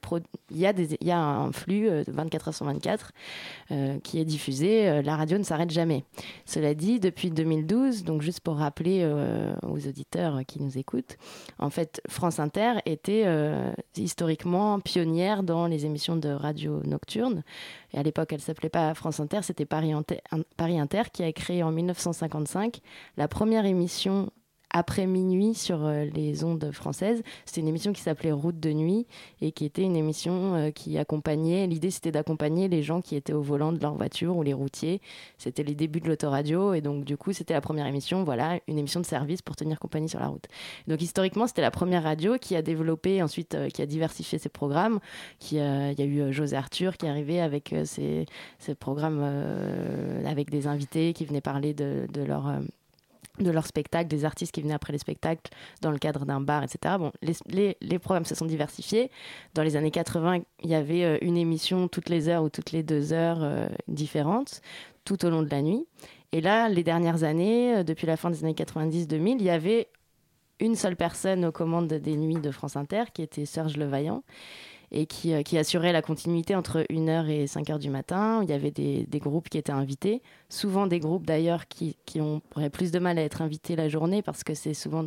[SPEAKER 4] y, a un flux de 24 heures sur 24 euh, qui est diffusé. la radio ne s'arrête jamais. Cela dit, depuis 2012, donc juste pour rappeler aux auditeurs qui nous écoutent, en fait, France Inter était historiquement pionnière dans les émissions de radio nocturne. Et à l'époque, elle s'appelait pas France Inter, c'était Paris, Paris Inter qui a créé en 1955 la première émission après minuit sur euh, les ondes françaises. C'était une émission qui s'appelait Route de nuit et qui était une émission euh, qui accompagnait, l'idée c'était d'accompagner les gens qui étaient au volant de leur voiture ou les routiers. C'était les débuts de l'autoradio et donc du coup c'était la première émission, voilà, une émission de service pour tenir compagnie sur la route. Donc historiquement c'était la première radio qui a développé ensuite, euh, qui a diversifié ses programmes. Qui, il y a eu José Arthur qui est arrivé avec ses, programmes avec des invités qui venaient parler de, de leur de leurs spectacles, des artistes qui venaient après les spectacles dans le cadre d'un bar, etc. Bon, les, les, programmes se sont diversifiés. Dans les années 80, il y avait euh, une émission toutes les heures ou toutes les deux heures euh, différentes, tout au long de la nuit. Et là, les dernières années, euh, depuis la fin des années 90-2000, il y avait une seule personne aux commandes des nuits de France Inter, qui était Serge Levaillant et qui, euh, qui, assurait la continuité entre 1h et 5h du matin. Il y avait des, groupes qui étaient invités, souvent des groupes d'ailleurs qui, qui ont, auraient plus de mal à être invités la journée parce que c'est souvent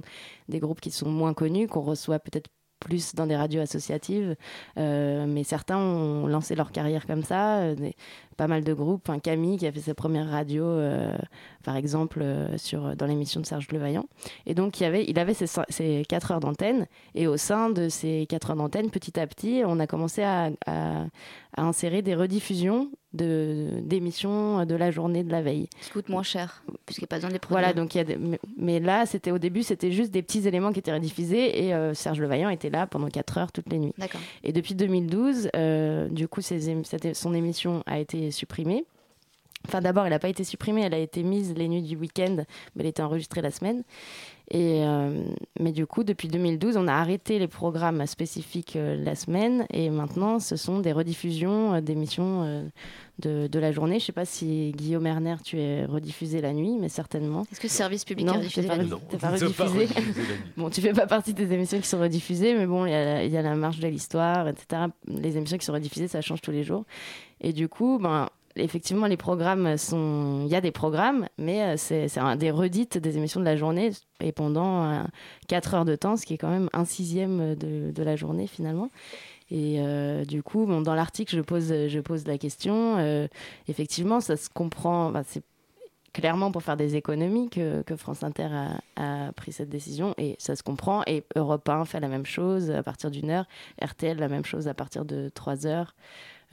[SPEAKER 4] des groupes qui sont moins connus, qu'on reçoit peut-être plus dans des radios associatives, euh, mais certains ont lancé leur carrière comme ça, euh, pas mal de groupes. Camille qui a fait sa première radio, euh, par exemple, sur, dans l'émission de Serge Levaillant. Et donc il, avait, il avait ses, ses 4 heures d'antenne, et au sein de ces 4 heures d'antenne, petit à petit, on a commencé à, à, à insérer des rediffusions d'émissions de, la journée de la veille.
[SPEAKER 3] Ce qui coûte moins cher, puisqu'il n'y a pas besoin de les
[SPEAKER 4] produire. Voilà, donc il y a des, mais, là, c'était au début, c'était juste des petits éléments qui étaient rediffusés et euh, Serge Levaillant était là pendant 4 heures toutes les nuits.
[SPEAKER 3] D'accord.
[SPEAKER 4] Et depuis 2012, euh, du coup, son émission a été supprimée. Enfin, d'abord, elle n'a pas été supprimée, elle a été mise les nuits du week-end, mais elle était enregistrée la semaine. Et, euh, mais du coup, depuis 2012, on a arrêté les programmes spécifiques euh, la semaine et maintenant, ce sont des rediffusions euh, d'émissions de, de, la journée. Je ne sais pas si Guillaume Erner, tu es rediffusé la nuit, mais certainement.
[SPEAKER 3] Est-ce que le service public
[SPEAKER 4] non,
[SPEAKER 3] est rediffusé
[SPEAKER 4] pas,
[SPEAKER 3] la nuit
[SPEAKER 4] pas rediffusé. bon, tu fais pas partie des émissions qui sont rediffusées, mais bon, il y, y, a la marche de l'histoire, etc. Les émissions qui sont rediffusées, ça change tous les jours. Et du coup, ben effectivement, les programmes sont. Il y a des programmes, mais euh, c'est des redites des émissions de la journée et pendant 4 euh, heures de temps, ce qui est quand même un sixième de, de la journée finalement. Et euh, du coup, dans l'article, je pose, je pose la question. effectivement, ça se comprend. c'est clairement pour faire des économies que, que France Inter a, a, pris cette décision et ça se comprend. Et Europe 1 fait la même chose à partir d'une heure, RTL la même chose à partir de 3 heures.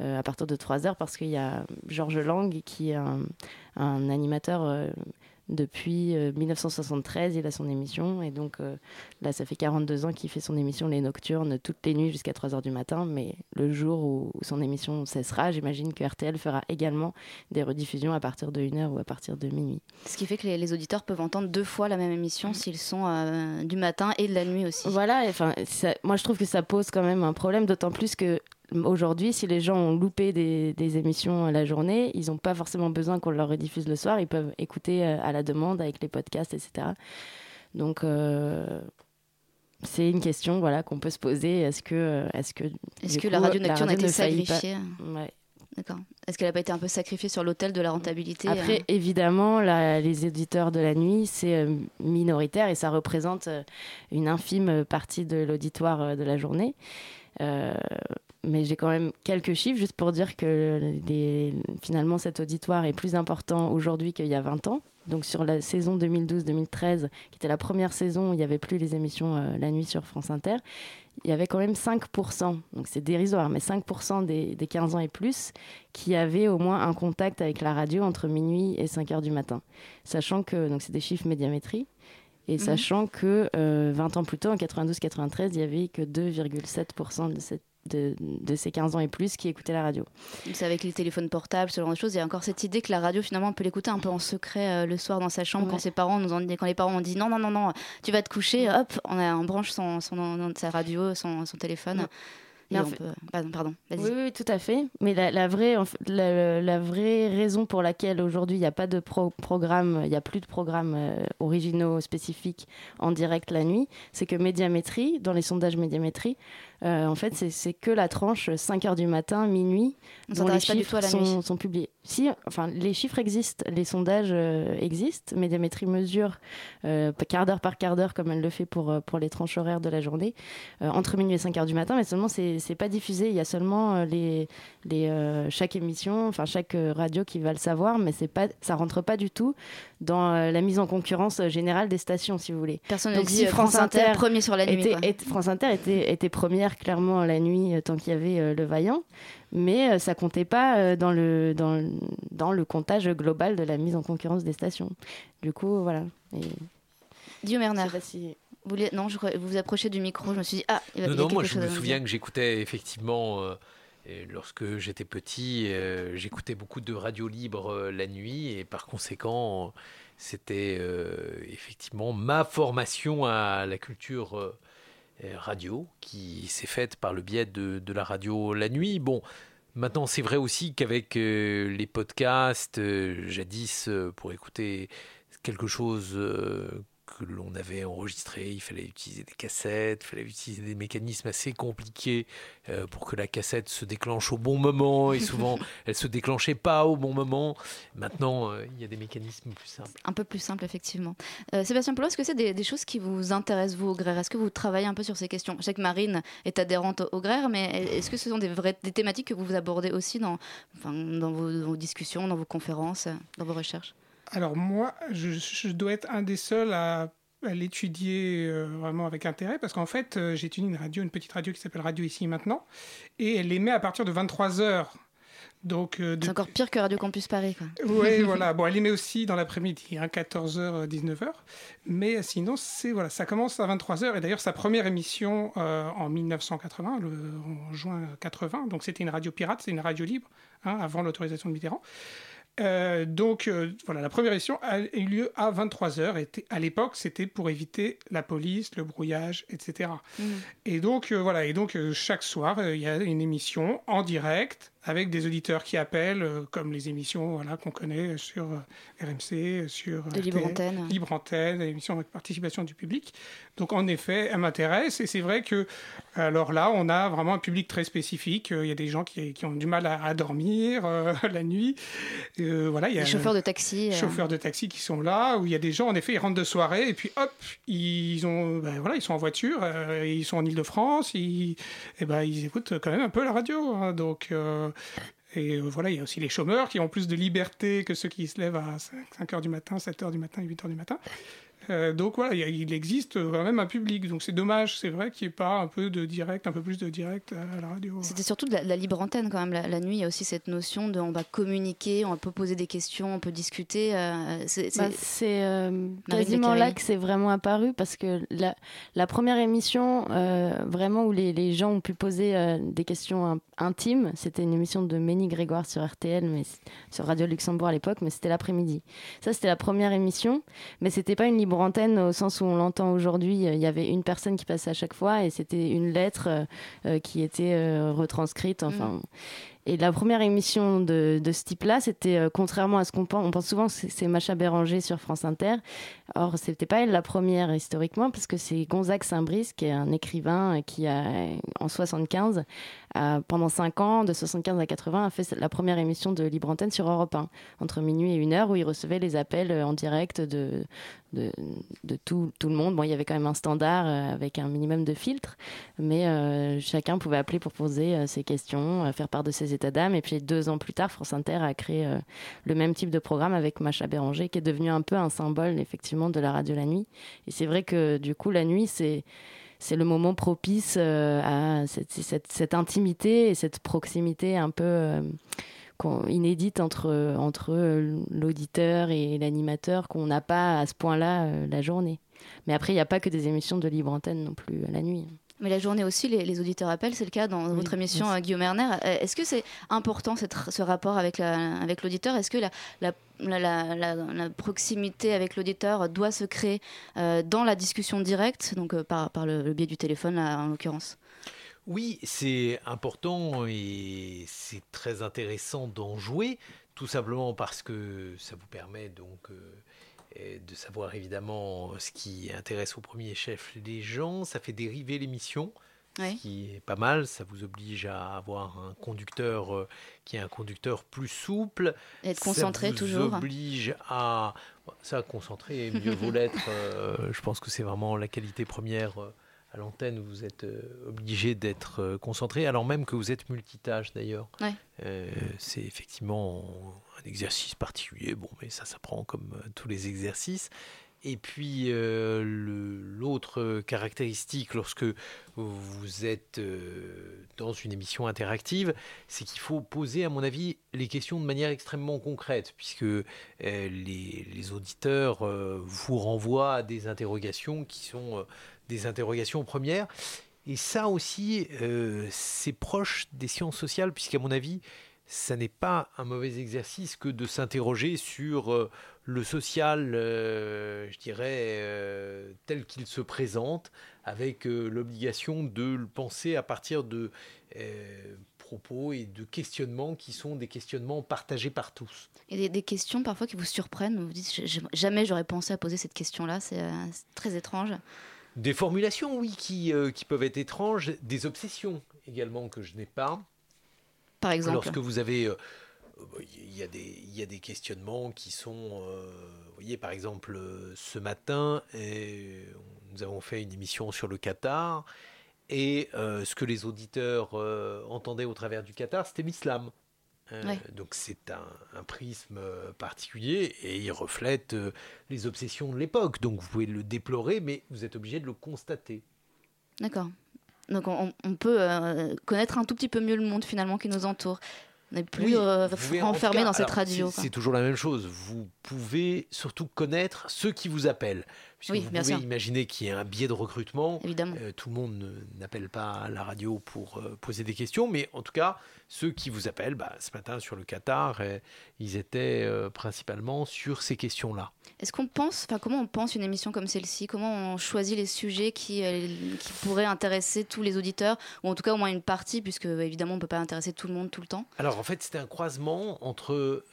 [SPEAKER 4] Euh, à partir de 3 heures parce qu'il y a Georges Lang qui est un, animateur euh, depuis 1973, il a son émission. Et donc là, ça fait 42 ans qu'il fait son émission Les Nocturnes toutes les nuits jusqu'à 3h du matin. Mais le jour où son émission cessera, j'imagine que RTL fera également des rediffusions à partir de 1h ou à partir de minuit.
[SPEAKER 3] Ce qui fait que les, auditeurs peuvent entendre deux fois la même émission s'ils sont du matin et de la nuit aussi.
[SPEAKER 4] Voilà, enfin, moi je trouve que ça pose quand même un problème, d'autant plus que aujourd'hui, si les gens ont loupé des, émissions la journée, ils n'ont pas forcément besoin qu'on leur rediffuse le soir. Ils peuvent écouter euh, à la demande avec les podcasts, etc. Donc, euh, c'est une question voilà, qu'on peut se poser. Est-ce que, euh, est-ce que,
[SPEAKER 3] est-ce que la radio nocturne a été sacrifiée? D'accord. Est-ce qu'elle n'a pas été un peu sacrifiée sur l'autel de la rentabilité
[SPEAKER 4] Après, évidemment, les éditeurs de la nuit, c'est minoritaire et ça représente une infime partie de l'auditoire de la journée mais j'ai quand même quelques chiffres juste pour dire que finalement cet auditoire est plus important aujourd'hui qu'il y a 20 ans. Donc sur la saison 2012-2013, qui était la première saison où il n'y avait plus les émissions euh, la nuit sur France Inter, il y avait quand même 5%, donc c'est dérisoire, mais 5% des, des, 15 ans et plus qui avaient au moins un contact avec la radio entre minuit et 5 heures du matin. Sachant que, donc c'est des chiffres médiamétrie, et mhm. sachant que 20 euh, ans plus tôt, en 92-93, il n'y avait que 2,7% de cette de, ces 15 ans et plus qui écoutaient la radio.
[SPEAKER 3] C'est avec les téléphones portables, ce genre de choses. Il y a encore cette idée que la radio, finalement, on peut l'écouter un peu en secret euh, le soir dans sa chambre quand ses parents nous ont quand les parents ont dit non, non, non, non, tu vas te coucher, hop, on, a, on branche son, son, sa radio, son, son téléphone.
[SPEAKER 4] Pardon, oui, tout à fait. Mais la, vraie, la, vraie raison pour laquelle aujourd'hui il n'y a pas de programme, il n'y a plus de programmes euh, originaux spécifiques en direct la nuit, c'est que Médiamétrie, dans les sondages Médiamétrie, euh, en fait, c'est que la tranche 5 h du matin, minuit, dont les chiffres sont, sont, publiés. Si, enfin, les chiffres existent, les sondages euh, existent. Médiamétrie mesure euh, quart d'heure par quart d'heure, comme elle le fait pour, pour les tranches horaires de la journée, entre minuit et 5 h du matin, mais seulement c'est pas diffusé. Il y a seulement les, les, chaque émission, enfin chaque radio qui va le savoir, mais pas, ça rentre pas du tout dans la mise en concurrence générale des stations, si vous voulez.
[SPEAKER 3] Personne ne dit France Inter, premier sur la nuit.
[SPEAKER 4] France Inter était, était première clairement la nuit euh, tant qu'il y avait euh, le vaillant, mais euh, ça comptait pas dans le, dans, dans, le comptage global de la mise en concurrence des stations. Du coup, voilà. Et...
[SPEAKER 3] Dieu Bernard. Vous Non, je, vous vous approchez du micro, je me suis dit, ah, il va Non, non,
[SPEAKER 5] moi je me souviens que j'écoutais effectivement. Lorsque j'étais petit, j'écoutais beaucoup de radio libre la nuit et par conséquent, c'était effectivement ma formation à la culture euh, radio qui s'est faite par le biais de, la radio la nuit. Bon, maintenant c'est vrai aussi qu'avec euh, les podcasts, euh, jadis pour écouter quelque chose que l'on avait enregistré, il fallait utiliser des cassettes, il fallait utiliser des mécanismes assez compliqués euh, pour que la cassette se déclenche au bon moment et souvent elle se déclenchait pas au bon moment. Maintenant, euh, il y a des mécanismes plus simples.
[SPEAKER 3] Un peu plus simples, effectivement. Euh, Sébastien Paulot, est-ce que c'est des, choses qui vous intéressent, vous, au GRER Est-ce que vous travaillez un peu sur ces questions? Je sais que Marine est adhérente au GRER, mais est-ce que ce sont des, vraies, des thématiques que vous abordez aussi dans, enfin, dans vos discussions, dans vos conférences, dans vos recherches?
[SPEAKER 1] Alors moi, je, dois être un des seuls à, l'étudier euh, vraiment avec intérêt parce qu'en fait, euh, j'étudie une radio, une petite radio qui s'appelle Radio Ici Maintenant, et elle émet à partir de 23 heures.
[SPEAKER 3] Donc, euh, C'est encore pire que Radio Campus Paris.
[SPEAKER 1] Oui, voilà. Bon, elle émet aussi dans l'après-midi, 14h, 19h. Mais sinon, c'est voilà, ça commence à 23h. Et d'ailleurs, sa première émission en 1980, le, en juin 80, donc c'était une radio pirate, c'est une radio libre, hein, avant l'autorisation de Mitterrand. Euh, donc euh, voilà, la première émission a eu lieu à 23h. À l'époque, c'était pour éviter la police, le brouillage, etc. Mmh. Et donc euh, voilà, et donc chaque soir, il y a une émission en direct avec des auditeurs qui appellent, euh, comme les émissions voilà, qu'on connaît sur euh, RMC, sur
[SPEAKER 3] de Libre Antenne.
[SPEAKER 1] Libre Antenne, émissions avec participation du public. Donc en effet, elle m'intéresse et c'est vrai que alors là, on a vraiment un public très spécifique. Il y a des gens qui, qui ont du mal à, dormir euh, la nuit. voilà, il y a
[SPEAKER 3] des chauffeurs de taxi.
[SPEAKER 1] Chauffeurs de taxi qui sont là, où il y a des gens, en effet, ils rentrent de soirée et puis hop, ils, ont, ben, voilà, ils sont en voiture, ils sont en Ile-de-France, ils, et eh ben, ils écoutent quand même un peu la radio. Hein. donc et euh, voilà, il y a aussi les chômeurs qui ont plus de liberté que ceux qui se lèvent à 5, h du matin, 7 h du matin et 8 h du matin. Euh, donc voilà, il existe quand même un public. Donc c'est dommage, c'est vrai qu'il n'y ait pas un peu de direct, un peu plus de direct à la radio.
[SPEAKER 3] C'était surtout de la, libre antenne quand même. La, nuit, il y a aussi cette notion de on va communiquer, on peut poser des questions, on peut discuter.
[SPEAKER 4] Euh, c'est bah, euh, quasiment là que c'est vraiment apparu parce que la, la première émission, vraiment où les, les, gens ont pu poser des questions intimes, c'était une émission de Ménie Grégoire sur RTL, mais sur Radio Luxembourg à l'époque, mais c'était l'après-midi. Ça, c'était la première émission, mais c'était pas une libre antenne au sens où on l'entend aujourd'hui. Il y avait une personne qui passait à chaque fois et c'était une lettre euh, euh, qui était euh, retranscrite. Enfin, mm. Et la première émission de, de ce type-là, c'était euh, contrairement à ce qu'on pense, on pense souvent que c'est Macha Béranger sur France Inter. Or, c'était pas elle la première historiquement, parce que c'est Gonzague Saint-Brice, qui est un écrivain qui a, en 75, pendant 5 ans, de 75 à 80, a fait la première émission de Libre Antenne sur Europe 1, entre minuit et 1 heure, où il recevait les appels en direct de, tout, le monde. Bon, il y avait quand même un standard euh, avec un minimum de filtres, mais euh, chacun pouvait appeler pour poser ses questions, faire part de ses état d'âme. Et puis deux ans plus tard, France Inter a créé euh, le même type de programme avec Macha Béranger, qui est devenu un peu un symbole effectivement de la radio la nuit. Et c'est vrai que du coup, la nuit, c'est c'est le moment propice euh, à cette, intimité et cette proximité un peu euh, inédite entre, entre l'auditeur et l'animateur qu'on n'a pas à ce point-là la journée. Mais après, il n'y a pas que des émissions de libre antenne non plus la nuit.
[SPEAKER 3] Mais la journée aussi, les, auditeurs appellent, c'est le cas dans votre émission euh, Guillaume Erner. Euh, est-ce que c'est important cette, ce rapport avec l'auditeur avec Est-ce que la, la, la, proximité avec l'auditeur doit se créer euh, dans la discussion directe, donc par, par le, biais du téléphone en l'occurrence?
[SPEAKER 5] Oui, c'est important et c'est très intéressant d'en jouer, tout simplement parce que ça vous permet donc de savoir évidemment ce qui intéresse au premier chef les gens. Ça fait dériver l'émission. Ce qui est pas mal, ça vous oblige à avoir un conducteur euh, qui est un conducteur plus souple.
[SPEAKER 3] Être concentré toujours.
[SPEAKER 5] Ça vous oblige à. Ça, concentrer, mieux vaut l'être. Euh, je pense que c'est vraiment la qualité première euh, à l'antenne, vous êtes euh, obligé d'être euh, concentré, alors même que vous êtes multitâche d'ailleurs. Euh, c'est effectivement un exercice particulier, bon, mais ça s'apprend comme tous les exercices. Et puis l'autre caractéristique lorsque vous êtes dans une émission interactive, c'est qu'il faut poser, à mon avis, les questions de manière extrêmement concrète, puisque les, les, auditeurs vous renvoient à des interrogations qui sont des interrogations premières. Et ça aussi, euh, c'est proche des sciences sociales, puisqu'à mon avis, ça n'est pas un mauvais exercice que de s'interroger sur euh, le social, euh, je dirais, tel qu'il se présente, avec l'obligation de le penser à partir de propos et de questionnements qui sont des questionnements partagés par tous.
[SPEAKER 3] Et des, des questions parfois qui vous surprennent, vous vous dites jamais j'aurais pensé à poser cette question-là, c'est très étrange.
[SPEAKER 5] Des formulations, oui, qui, euh, qui peuvent être étranges, des obsessions également que je n'ai pas.
[SPEAKER 3] Par exemple.
[SPEAKER 5] Lorsque vous avez. Euh, il y, a des, il y a des questionnements qui sont. Euh, vous voyez, par exemple, ce matin, et nous avons fait une émission sur le Qatar. Et ce que les auditeurs entendaient au travers du Qatar, c'était l'islam. Euh, donc c'est un, prisme euh, particulier et il reflète euh, les obsessions de l'époque. Donc vous pouvez le déplorer, mais vous êtes obligé de le constater.
[SPEAKER 3] D'accord. Donc on, peut connaître un tout petit peu mieux le monde finalement qui nous entoure. On n'est plus enfermé dans cette radio.
[SPEAKER 5] C'est toujours la même chose. Vous pouvez surtout connaître ceux qui vous appellent. Puisque vous pouvez imaginer qu'il y ait un biais de recrutement.
[SPEAKER 3] Évidemment.
[SPEAKER 5] tout le monde n'appelle pas la radio pour poser des questions, mais en tout cas, ceux qui vous appellent, bah, ce matin sur le Qatar, euh, ils étaient euh, principalement sur ces questions-là.
[SPEAKER 3] Est-ce qu'on pense, enfin comment on pense une émission comme celle-ci? Comment on choisit les sujets qui, euh, qui, pourraient intéresser tous les auditeurs, ou en tout cas au moins une partie, puisque évidemment on ne peut pas intéresser tout le monde tout le temps?
[SPEAKER 5] Alors en fait c'était un croisement entre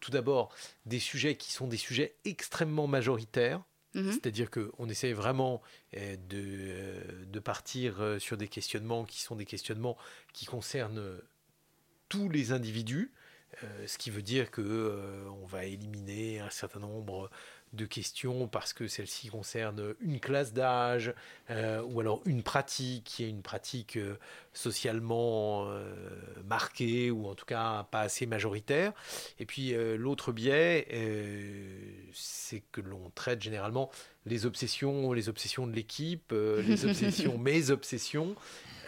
[SPEAKER 5] tout d'abord des sujets qui sont des sujets extrêmement majoritaires, mhm. C'est-à-dire qu'on essaie vraiment de, de, partir sur des questionnements qui sont des questionnements qui concernent tous les individus, euh, ce qui veut dire que euh, on va éliminer un certain nombre de questions parce que celle-ci concerne une classe d'âge euh, ou alors une pratique qui est une pratique euh, socialement euh, marquée ou en tout cas pas assez majoritaire. Et puis l'autre biais, c'est que l'on traite généralement les obsessions, les obsessions de l'équipe, les obsessions, mes obsessions.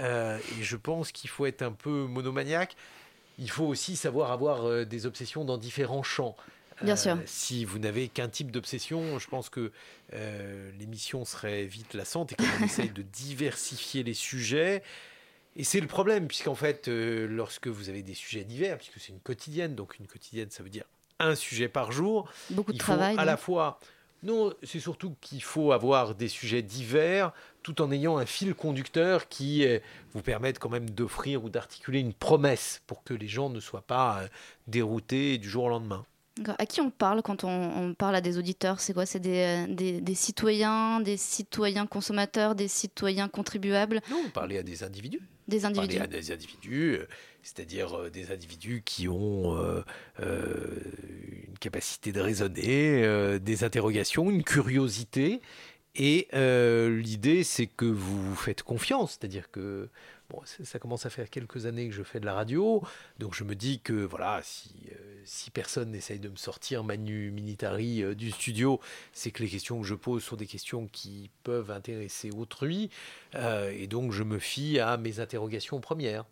[SPEAKER 5] et je pense qu'il faut être un peu monomaniaque. Il faut aussi savoir avoir des obsessions dans différents champs.
[SPEAKER 3] Bien sûr. Euh,
[SPEAKER 5] si vous n'avez qu'un type d'obsession, je pense que euh, l'émission serait vite lassante et qu'on essaye de diversifier les sujets. Et c'est le problème, puisqu'en fait, euh, lorsque vous avez des sujets divers, puisque c'est une quotidienne, donc une quotidienne, ça veut dire un sujet par jour.
[SPEAKER 3] Beaucoup de
[SPEAKER 5] il
[SPEAKER 3] travail.
[SPEAKER 5] Faut à la fois. Non, c'est surtout qu'il faut avoir des sujets divers tout en ayant un fil conducteur qui vous permette quand même d'offrir ou d'articuler une promesse pour que les gens ne soient pas déroutés du jour au lendemain.
[SPEAKER 3] À qui on parle quand on, parle à des auditeurs? C'est quoi? C'est des, des, citoyens, des citoyens consommateurs, des citoyens contribuables?
[SPEAKER 5] Non, on parlait à des individus.
[SPEAKER 3] Des individus.
[SPEAKER 5] à des individus, euh, c'est-à-dire euh, des individus qui ont euh, une capacité de raisonner, des interrogations, une curiosité. Et l'idée, c'est que vous vous faites confiance, c'est-à-dire que ça commence à faire quelques années que je fais de la radio, donc je me dis que voilà, si, euh, si personne n'essaye de me sortir Manu Militari euh, du studio, c'est que les questions que je pose sont des questions qui peuvent intéresser autrui, euh, et donc je me fie à mes interrogations premières.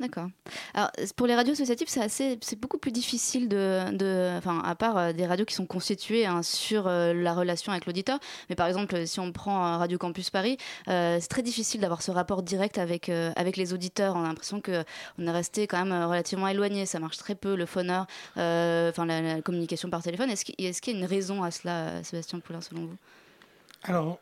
[SPEAKER 3] D'accord. Alors, pour les radios associatives, c'est assez, c'est beaucoup plus difficile de, enfin, à part euh, des radios qui sont constituées hein, sur euh, la relation avec l'auditeur. Mais par exemple, si on prend Radio Campus Paris, euh, c'est très difficile d'avoir ce rapport direct avec avec les auditeurs. On a l'impression que on est resté quand même relativement éloigné. Ça marche très peu, le phoneur, enfin la, communication par téléphone. Est-ce qu'il, y a une raison à cela, Sébastien Poulain, selon vous?
[SPEAKER 1] Alors,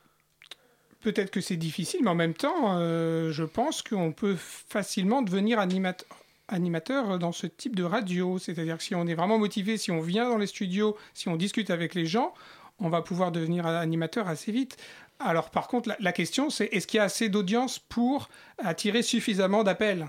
[SPEAKER 1] peut-être que c'est difficile, mais en même temps, euh, je pense qu'on peut facilement devenir animateur, dans ce type de radio. C'est-à-dire que si on est vraiment motivé, si on vient dans les studios, si on discute avec les gens, on va pouvoir devenir animateur assez vite. Alors par contre, la question, c'est est-ce qu'il y a assez d'audience pour attirer suffisamment d'appels?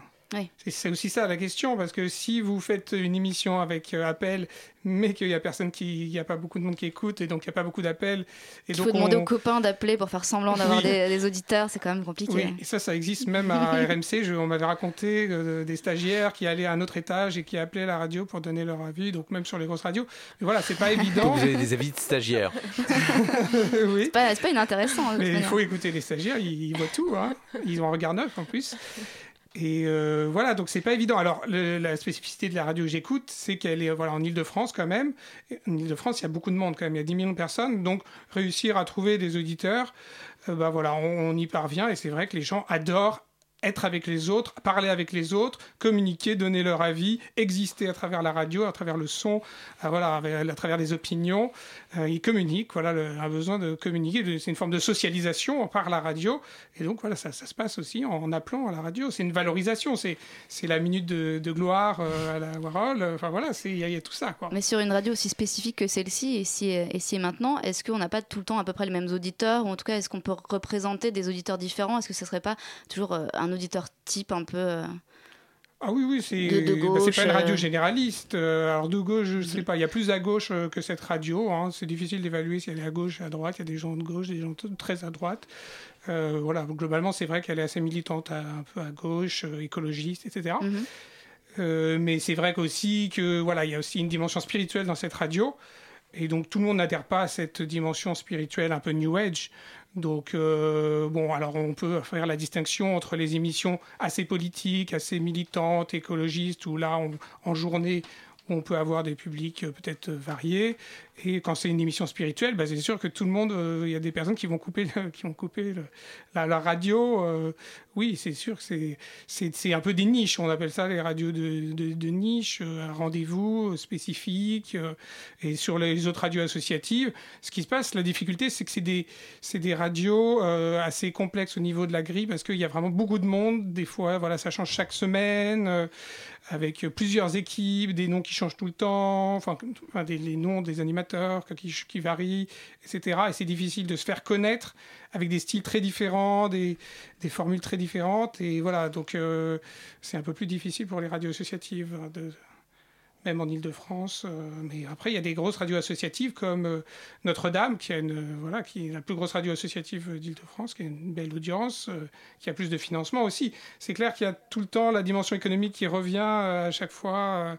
[SPEAKER 1] C'est aussi ça la question, parce que si vous faites une émission avec euh, appel, mais qu'il n'y a personne qui, il n'y a pas beaucoup de monde qui écoute, et donc il n'y a pas beaucoup d'appels.
[SPEAKER 3] Il faut demander aux copains d'appeler pour faire semblant d'avoir des, auditeurs, c'est quand même compliqué.
[SPEAKER 1] Oui, et ça, ça existe même à RMC. Je, on m'avait raconté euh, des stagiaires qui allaient à un autre étage et qui appelaient la radio pour donner leur avis, donc même sur les grosses radios. Mais voilà, c'est pas évident.
[SPEAKER 5] vous avez des avis de stagiaires.
[SPEAKER 3] oui. C'est pas, pas inintéressant.
[SPEAKER 1] Mais il faut écouter les stagiaires, ils, voient tout. Hein. Ils ont un regard neuf en plus. Et euh, voilà, donc c'est pas évident. Alors la spécificité de la radio que j'écoute, c'est qu'elle est voilà en Ile-de-France quand même. En Ile-de-France, il y a beaucoup de monde quand même, il y a 10 millions de personnes, donc réussir à trouver des auditeurs, euh, bah voilà, on, y parvient et c'est vrai que les gens adorent être avec les autres, parler avec les autres, communiquer, donner leur avis, exister à travers la radio, à travers le son, à, travers les opinions. Euh, ils communiquent, voilà, le, a besoin de communiquer. C'est une forme de socialisation par la radio. Et donc, voilà, ça, se passe aussi en, appelant à la radio. C'est une valorisation. C'est, la minute de, gloire euh, à la Warhol. Enfin, voilà, il y, a tout ça.
[SPEAKER 3] Mais sur une radio aussi spécifique que celle-ci, et si, et si maintenant, est-ce qu'on n'a pas tout le temps à peu près les mêmes auditeurs Ou en tout cas, est-ce qu'on peut représenter des auditeurs différents? Est-ce que ce serait pas toujours euh, un auditeur type un peu. Euh,
[SPEAKER 1] ah oui, oui, c'est bah, pas une radio euh. généraliste. Euh, alors de gauche, je ne sais pas, il y a plus à gauche que cette radio. Hein. C'est difficile d'évaluer si elle est à gauche, à droite. Il y a des gens de gauche, des gens très à droite. voilà, globalement, c'est vrai qu'elle est assez militante, un peu à gauche, écologiste, etc. Mhm. mais c'est vrai qu'aussi que voilà, il y a aussi une dimension spirituelle dans cette radio. Et donc tout le monde n'adhère pas à cette dimension spirituelle un peu New Age. Donc, euh, bon, alors on peut faire la distinction entre les émissions assez politiques, assez militantes, écologistes, où là, en journée, on peut avoir des publics euh, peut-être variés. Et quand c'est une émission spirituelle, bah, c'est sûr que tout le monde, euh, il y a des personnes qui vont couper, qui vont couper la, radio. Euh, oui, c'est sûr que c'est un peu des niches. On appelle ça les radios de, de, niche, un rendez-vous spécifique. et sur les autres radios associatives, ce qui se passe, la difficulté, c'est que c'est des, des radios assez complexes au niveau de la grille parce qu'il y a vraiment beaucoup de monde. Des fois, voilà, ça change chaque semaine avec plusieurs équipes, des noms qui changent tout le temps, enfin, des, les noms des animateurs qui, varient, etc. Et c'est difficile de se faire connaître avec des styles très différents, des, des formules très différentes. Et voilà, donc euh, c'est un peu plus difficile pour les radios associatives. De... même en Ile-de-France. mais après, il y a des grosses radios associatives comme Notre-Dame, qui, a une, voilà, qui est la plus grosse radio associative d'Ile-de-France, qui a une belle audience, qui a plus de financement aussi. C'est clair qu'il y a tout le temps la dimension économique qui revient à chaque fois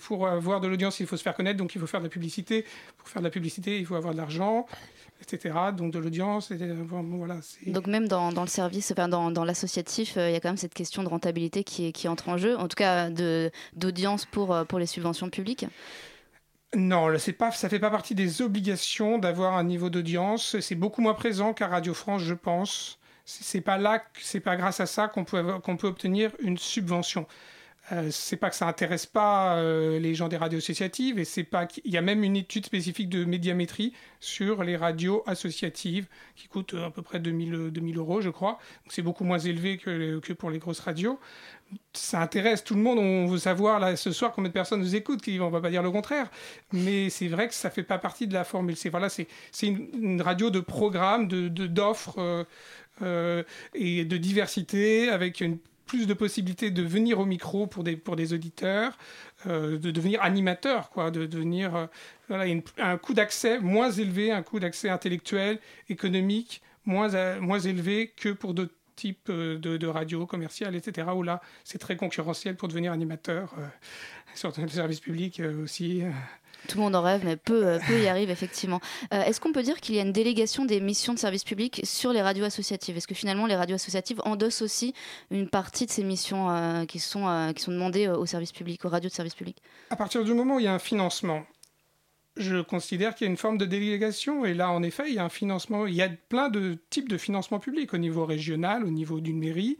[SPEAKER 1] pour avoir de l'audience, il faut se faire connaître, donc il faut faire de la publicité. Pour faire de la publicité, il faut avoir de l'argent, etc. Donc de l'audience. Voilà,
[SPEAKER 3] donc même dans, le service, enfin dans, dans l'associatif, euh, il y a quand même cette question de rentabilité qui, qui entre en jeu, en tout cas d'audience pour, euh, pour les subventions publiques
[SPEAKER 1] non, pas, ça ne fait pas partie des obligations d'avoir un niveau d'audience. C'est beaucoup moins présent qu'à Radio France, je pense. C'est pas là, c'est pas grâce à ça qu'on peut, qu'on peut obtenir une subvention. Euh, c'est pas que ça intéresse pas euh, les gens des radios associatives et c'est pas qu'il y a même une étude spécifique de médiamétrie sur les radios associatives qui coûte à peu près 2000, 2000 euros je crois. C'est beaucoup moins élevé que, que, pour les grosses radios. Ça intéresse tout le monde. On veut savoir là ce soir combien de personnes nous écoutent on va pas dire le contraire. Mais c'est vrai que ça fait pas partie de la formule. C'est voilà c'est une, radio de programme de d'offres euh, et de diversité avec une plus de possibilités de venir au micro pour des, pour des auditeurs, euh, de devenir animateur, quoi, de devenir euh, voilà, un coût d'accès moins élevé, un coût d'accès intellectuel, économique moins, euh, moins élevé que pour d'autres types de, de radios commerciales, etc., où là, c'est très concurrentiel pour devenir animateur, sur le service public aussi.
[SPEAKER 3] Tout le monde en rêve, mais peu, euh, y arrive effectivement. Euh, est-ce qu'on peut dire qu'il y a une délégation des missions de service public sur les radios associatives? Est-ce que finalement les radios associatives endossent aussi une partie de ces missions euh, qui, sont, qui sont demandées au service public, aux radios de service public?
[SPEAKER 1] À partir du moment où il y a un financement, je considère qu'il y a une forme de délégation. Et là, en effet, il y a un financement. Il y a plein de types de financement public au niveau régional, au niveau d'une mairie.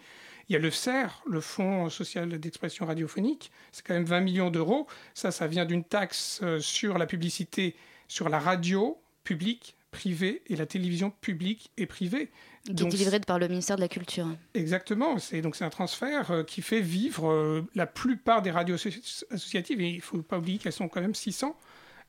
[SPEAKER 1] Il y a le CER, le Fonds social d'expression radiophonique, c'est quand même 20 millions d'euros. Ça, ça vient d'une taxe euh, sur la publicité sur la radio publique, privée et la télévision publique et privée.
[SPEAKER 3] Qui donc, est délivrée par le ministère de la Culture.
[SPEAKER 1] Exactement. C'est donc c'est un transfert euh, qui fait vivre euh, la plupart des radios associatives. Et il ne faut pas oublier qu'elles sont quand même 600.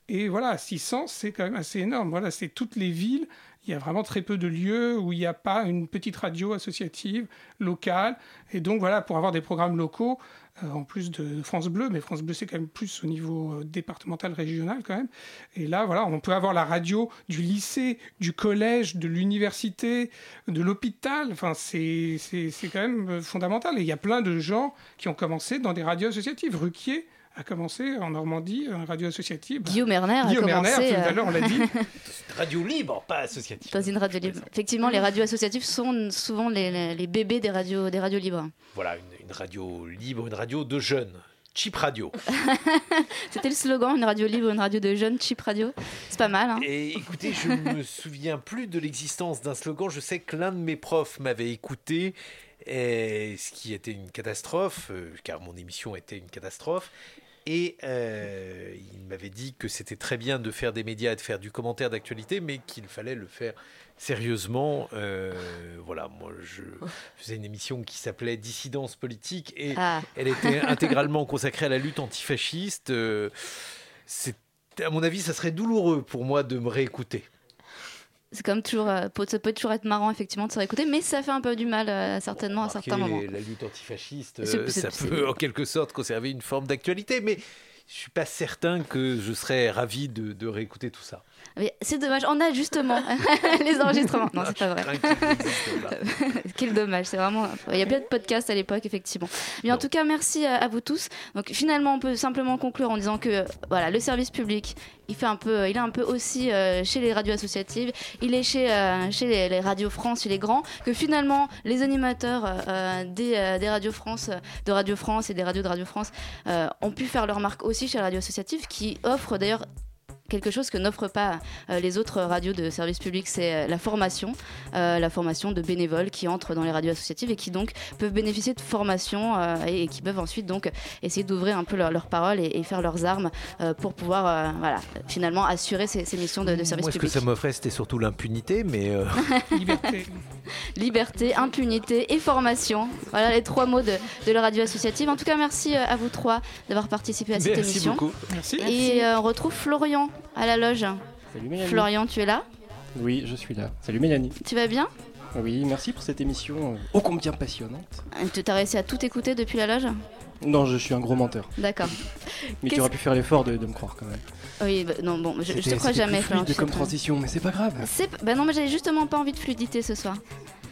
[SPEAKER 1] Et voilà, 600, c'est quand même assez énorme. Voilà, c'est toutes les villes il y a vraiment très peu de lieux où il n'y a pas une petite radio associative locale. Et donc voilà, pour avoir des programmes locaux, euh, en plus de France Bleu, mais France Bleu c'est quand même plus au niveau euh, départemental, régional quand même. Et là, voilà, on peut avoir la radio du lycée, du collège, de l'université, de l'hôpital. Enfin, c'est quand même euh, fondamental. Et il y a plein de gens qui ont commencé dans des radios associatives. Ruquier, a commencé en Normandie, un radio associative.
[SPEAKER 3] Guillaume Erner a commencé.
[SPEAKER 1] tout à l'heure, on l'a dit.
[SPEAKER 5] radio libre, pas associative.
[SPEAKER 3] Dans une radio libre. Effectivement, les radios associatives sont souvent les, les, bébés des radios, des radios libres.
[SPEAKER 5] Voilà, une, radio libre, une radio de jeunes. Cheap Radio.
[SPEAKER 3] C'était le slogan, une radio libre, une radio de jeunes, cheap radio. C'est pas mal. Hein.
[SPEAKER 5] Et écoutez, je ne me souviens plus de l'existence d'un slogan. Je sais que l'un de mes profs m'avait écouté, et ce qui était une catastrophe, euh, car mon émission était une catastrophe. Et euh, il m'avait dit que c'était très bien de faire des médias et de faire du commentaire d'actualité, mais qu'il fallait le faire sérieusement. Euh, voilà, moi, je faisais une émission qui s'appelait Dissidence politique et ah. elle était intégralement consacrée à la lutte antifasciste. Euh, à mon avis, ça serait douloureux pour moi de me réécouter
[SPEAKER 3] c'est comme toujours, euh, ça peut toujours être marrant effectivement de se réécouter, mais ça fait un peu du mal euh, certainement à certains moments.
[SPEAKER 5] La lutte antifasciste, euh, ça peut en quelque sorte conserver une forme d'actualité, mais je suis pas certain que je serais ravi de, de réécouter tout ça.
[SPEAKER 3] C'est dommage, on a justement les enregistrements. Non, c'est pas vrai. Quel dommage, c'est vraiment. Il y a bien de podcasts à l'époque, effectivement. Mais en tout cas, merci à, vous tous. Donc finalement, on peut simplement conclure en disant que voilà, le service public, il fait un peu, il est un peu aussi euh, chez les radios associatives, il est chez, euh, chez les, radios France, chez les grands, que finalement les animateurs euh, des, des radios France, de Radio France et des radios de Radio France ont pu faire leur marque aussi chez les radios associatives, qui offrent d'ailleurs quelque chose que n'offrent pas euh, les autres radios de service public, c'est euh, la formation, euh, la formation de bénévoles qui entrent dans les radios associatives et qui donc peuvent bénéficier de formation et, qui peuvent ensuite donc essayer d'ouvrir un peu leurs leur paroles et, faire leurs armes pour pouvoir voilà, finalement assurer ces, missions de, service public.
[SPEAKER 5] Ce que ça m'offrait, c'était surtout l'impunité, mais...
[SPEAKER 1] Liberté.
[SPEAKER 3] Liberté, impunité et formation. Voilà les trois mots de, de, la radio associative. En tout cas, merci à vous trois d'avoir participé à cette
[SPEAKER 5] merci
[SPEAKER 3] émission.
[SPEAKER 5] Beaucoup.
[SPEAKER 1] Merci.
[SPEAKER 3] Et on retrouve Florian à la loge.
[SPEAKER 11] Salut Mélanie.
[SPEAKER 3] Florian, tu es là
[SPEAKER 11] Oui, je suis là. Salut Mélanie.
[SPEAKER 3] Tu vas bien
[SPEAKER 11] Oui, merci pour cette émission ô combien passionnante.
[SPEAKER 3] Tu as réussi à tout écouter depuis la loge
[SPEAKER 11] Non, je suis un gros menteur.
[SPEAKER 3] D'accord.
[SPEAKER 11] Mais tu aurais pu faire l'effort de, me croire quand même.
[SPEAKER 3] Oui, bah, non, bon, je, je te crois jamais.
[SPEAKER 11] Plus fluide comme transition, mais c'est pas grave.
[SPEAKER 3] Bah non, mais j'avais justement pas envie de fluidité ce soir.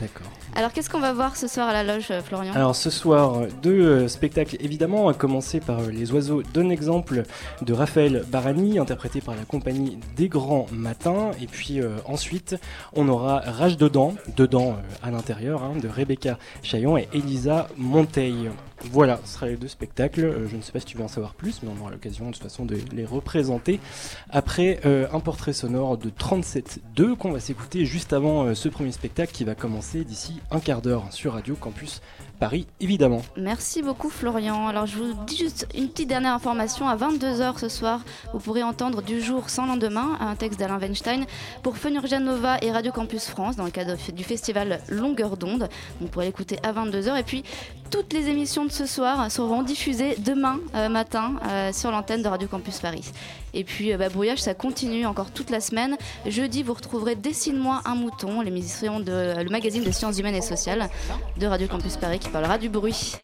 [SPEAKER 11] D'accord.
[SPEAKER 3] Alors qu'est-ce qu'on va voir ce soir à la loge, euh, Florian
[SPEAKER 11] Alors ce soir, deux euh, spectacles évidemment, à commencer par euh, Les oiseaux d'un exemple de Raphaël Barani, interprété par la compagnie des Grands Matins. Et puis ensuite, on aura Rage dedans, dedans à l'intérieur, hein, de Rebecca Chaillon et Elisa Monteil. Voilà, ce sera les deux spectacles. je ne sais pas si tu veux en savoir plus, mais on aura l'occasion de toute façon de les représenter après un portrait sonore de 37.2 qu'on va s'écouter juste avant ce premier spectacle qui va commencer d'ici un quart d'heure sur Radio Campus Paris, évidemment.
[SPEAKER 3] Merci beaucoup Florian. Alors je vous dis juste une petite dernière information. À 22h ce soir, vous pourrez entendre Du jour sans lendemain, un texte d'Alain Weinstein pour Fenurgia Nova et Radio Campus France dans le cadre du festival Longueur d'onde. Vous pourrez l'écouter à 22h. Et puis toutes les émissions de ce soir seront diffusées demain euh, matin euh, sur l'antenne de Radio Campus Paris. Et puis, euh, bah, Brouillage, ça continue encore toute la semaine. Jeudi, vous retrouverez Dessine-moi un mouton, l'émission de le magazine de sciences humaines et sociales de Radio Campus Paris parlera du bruit.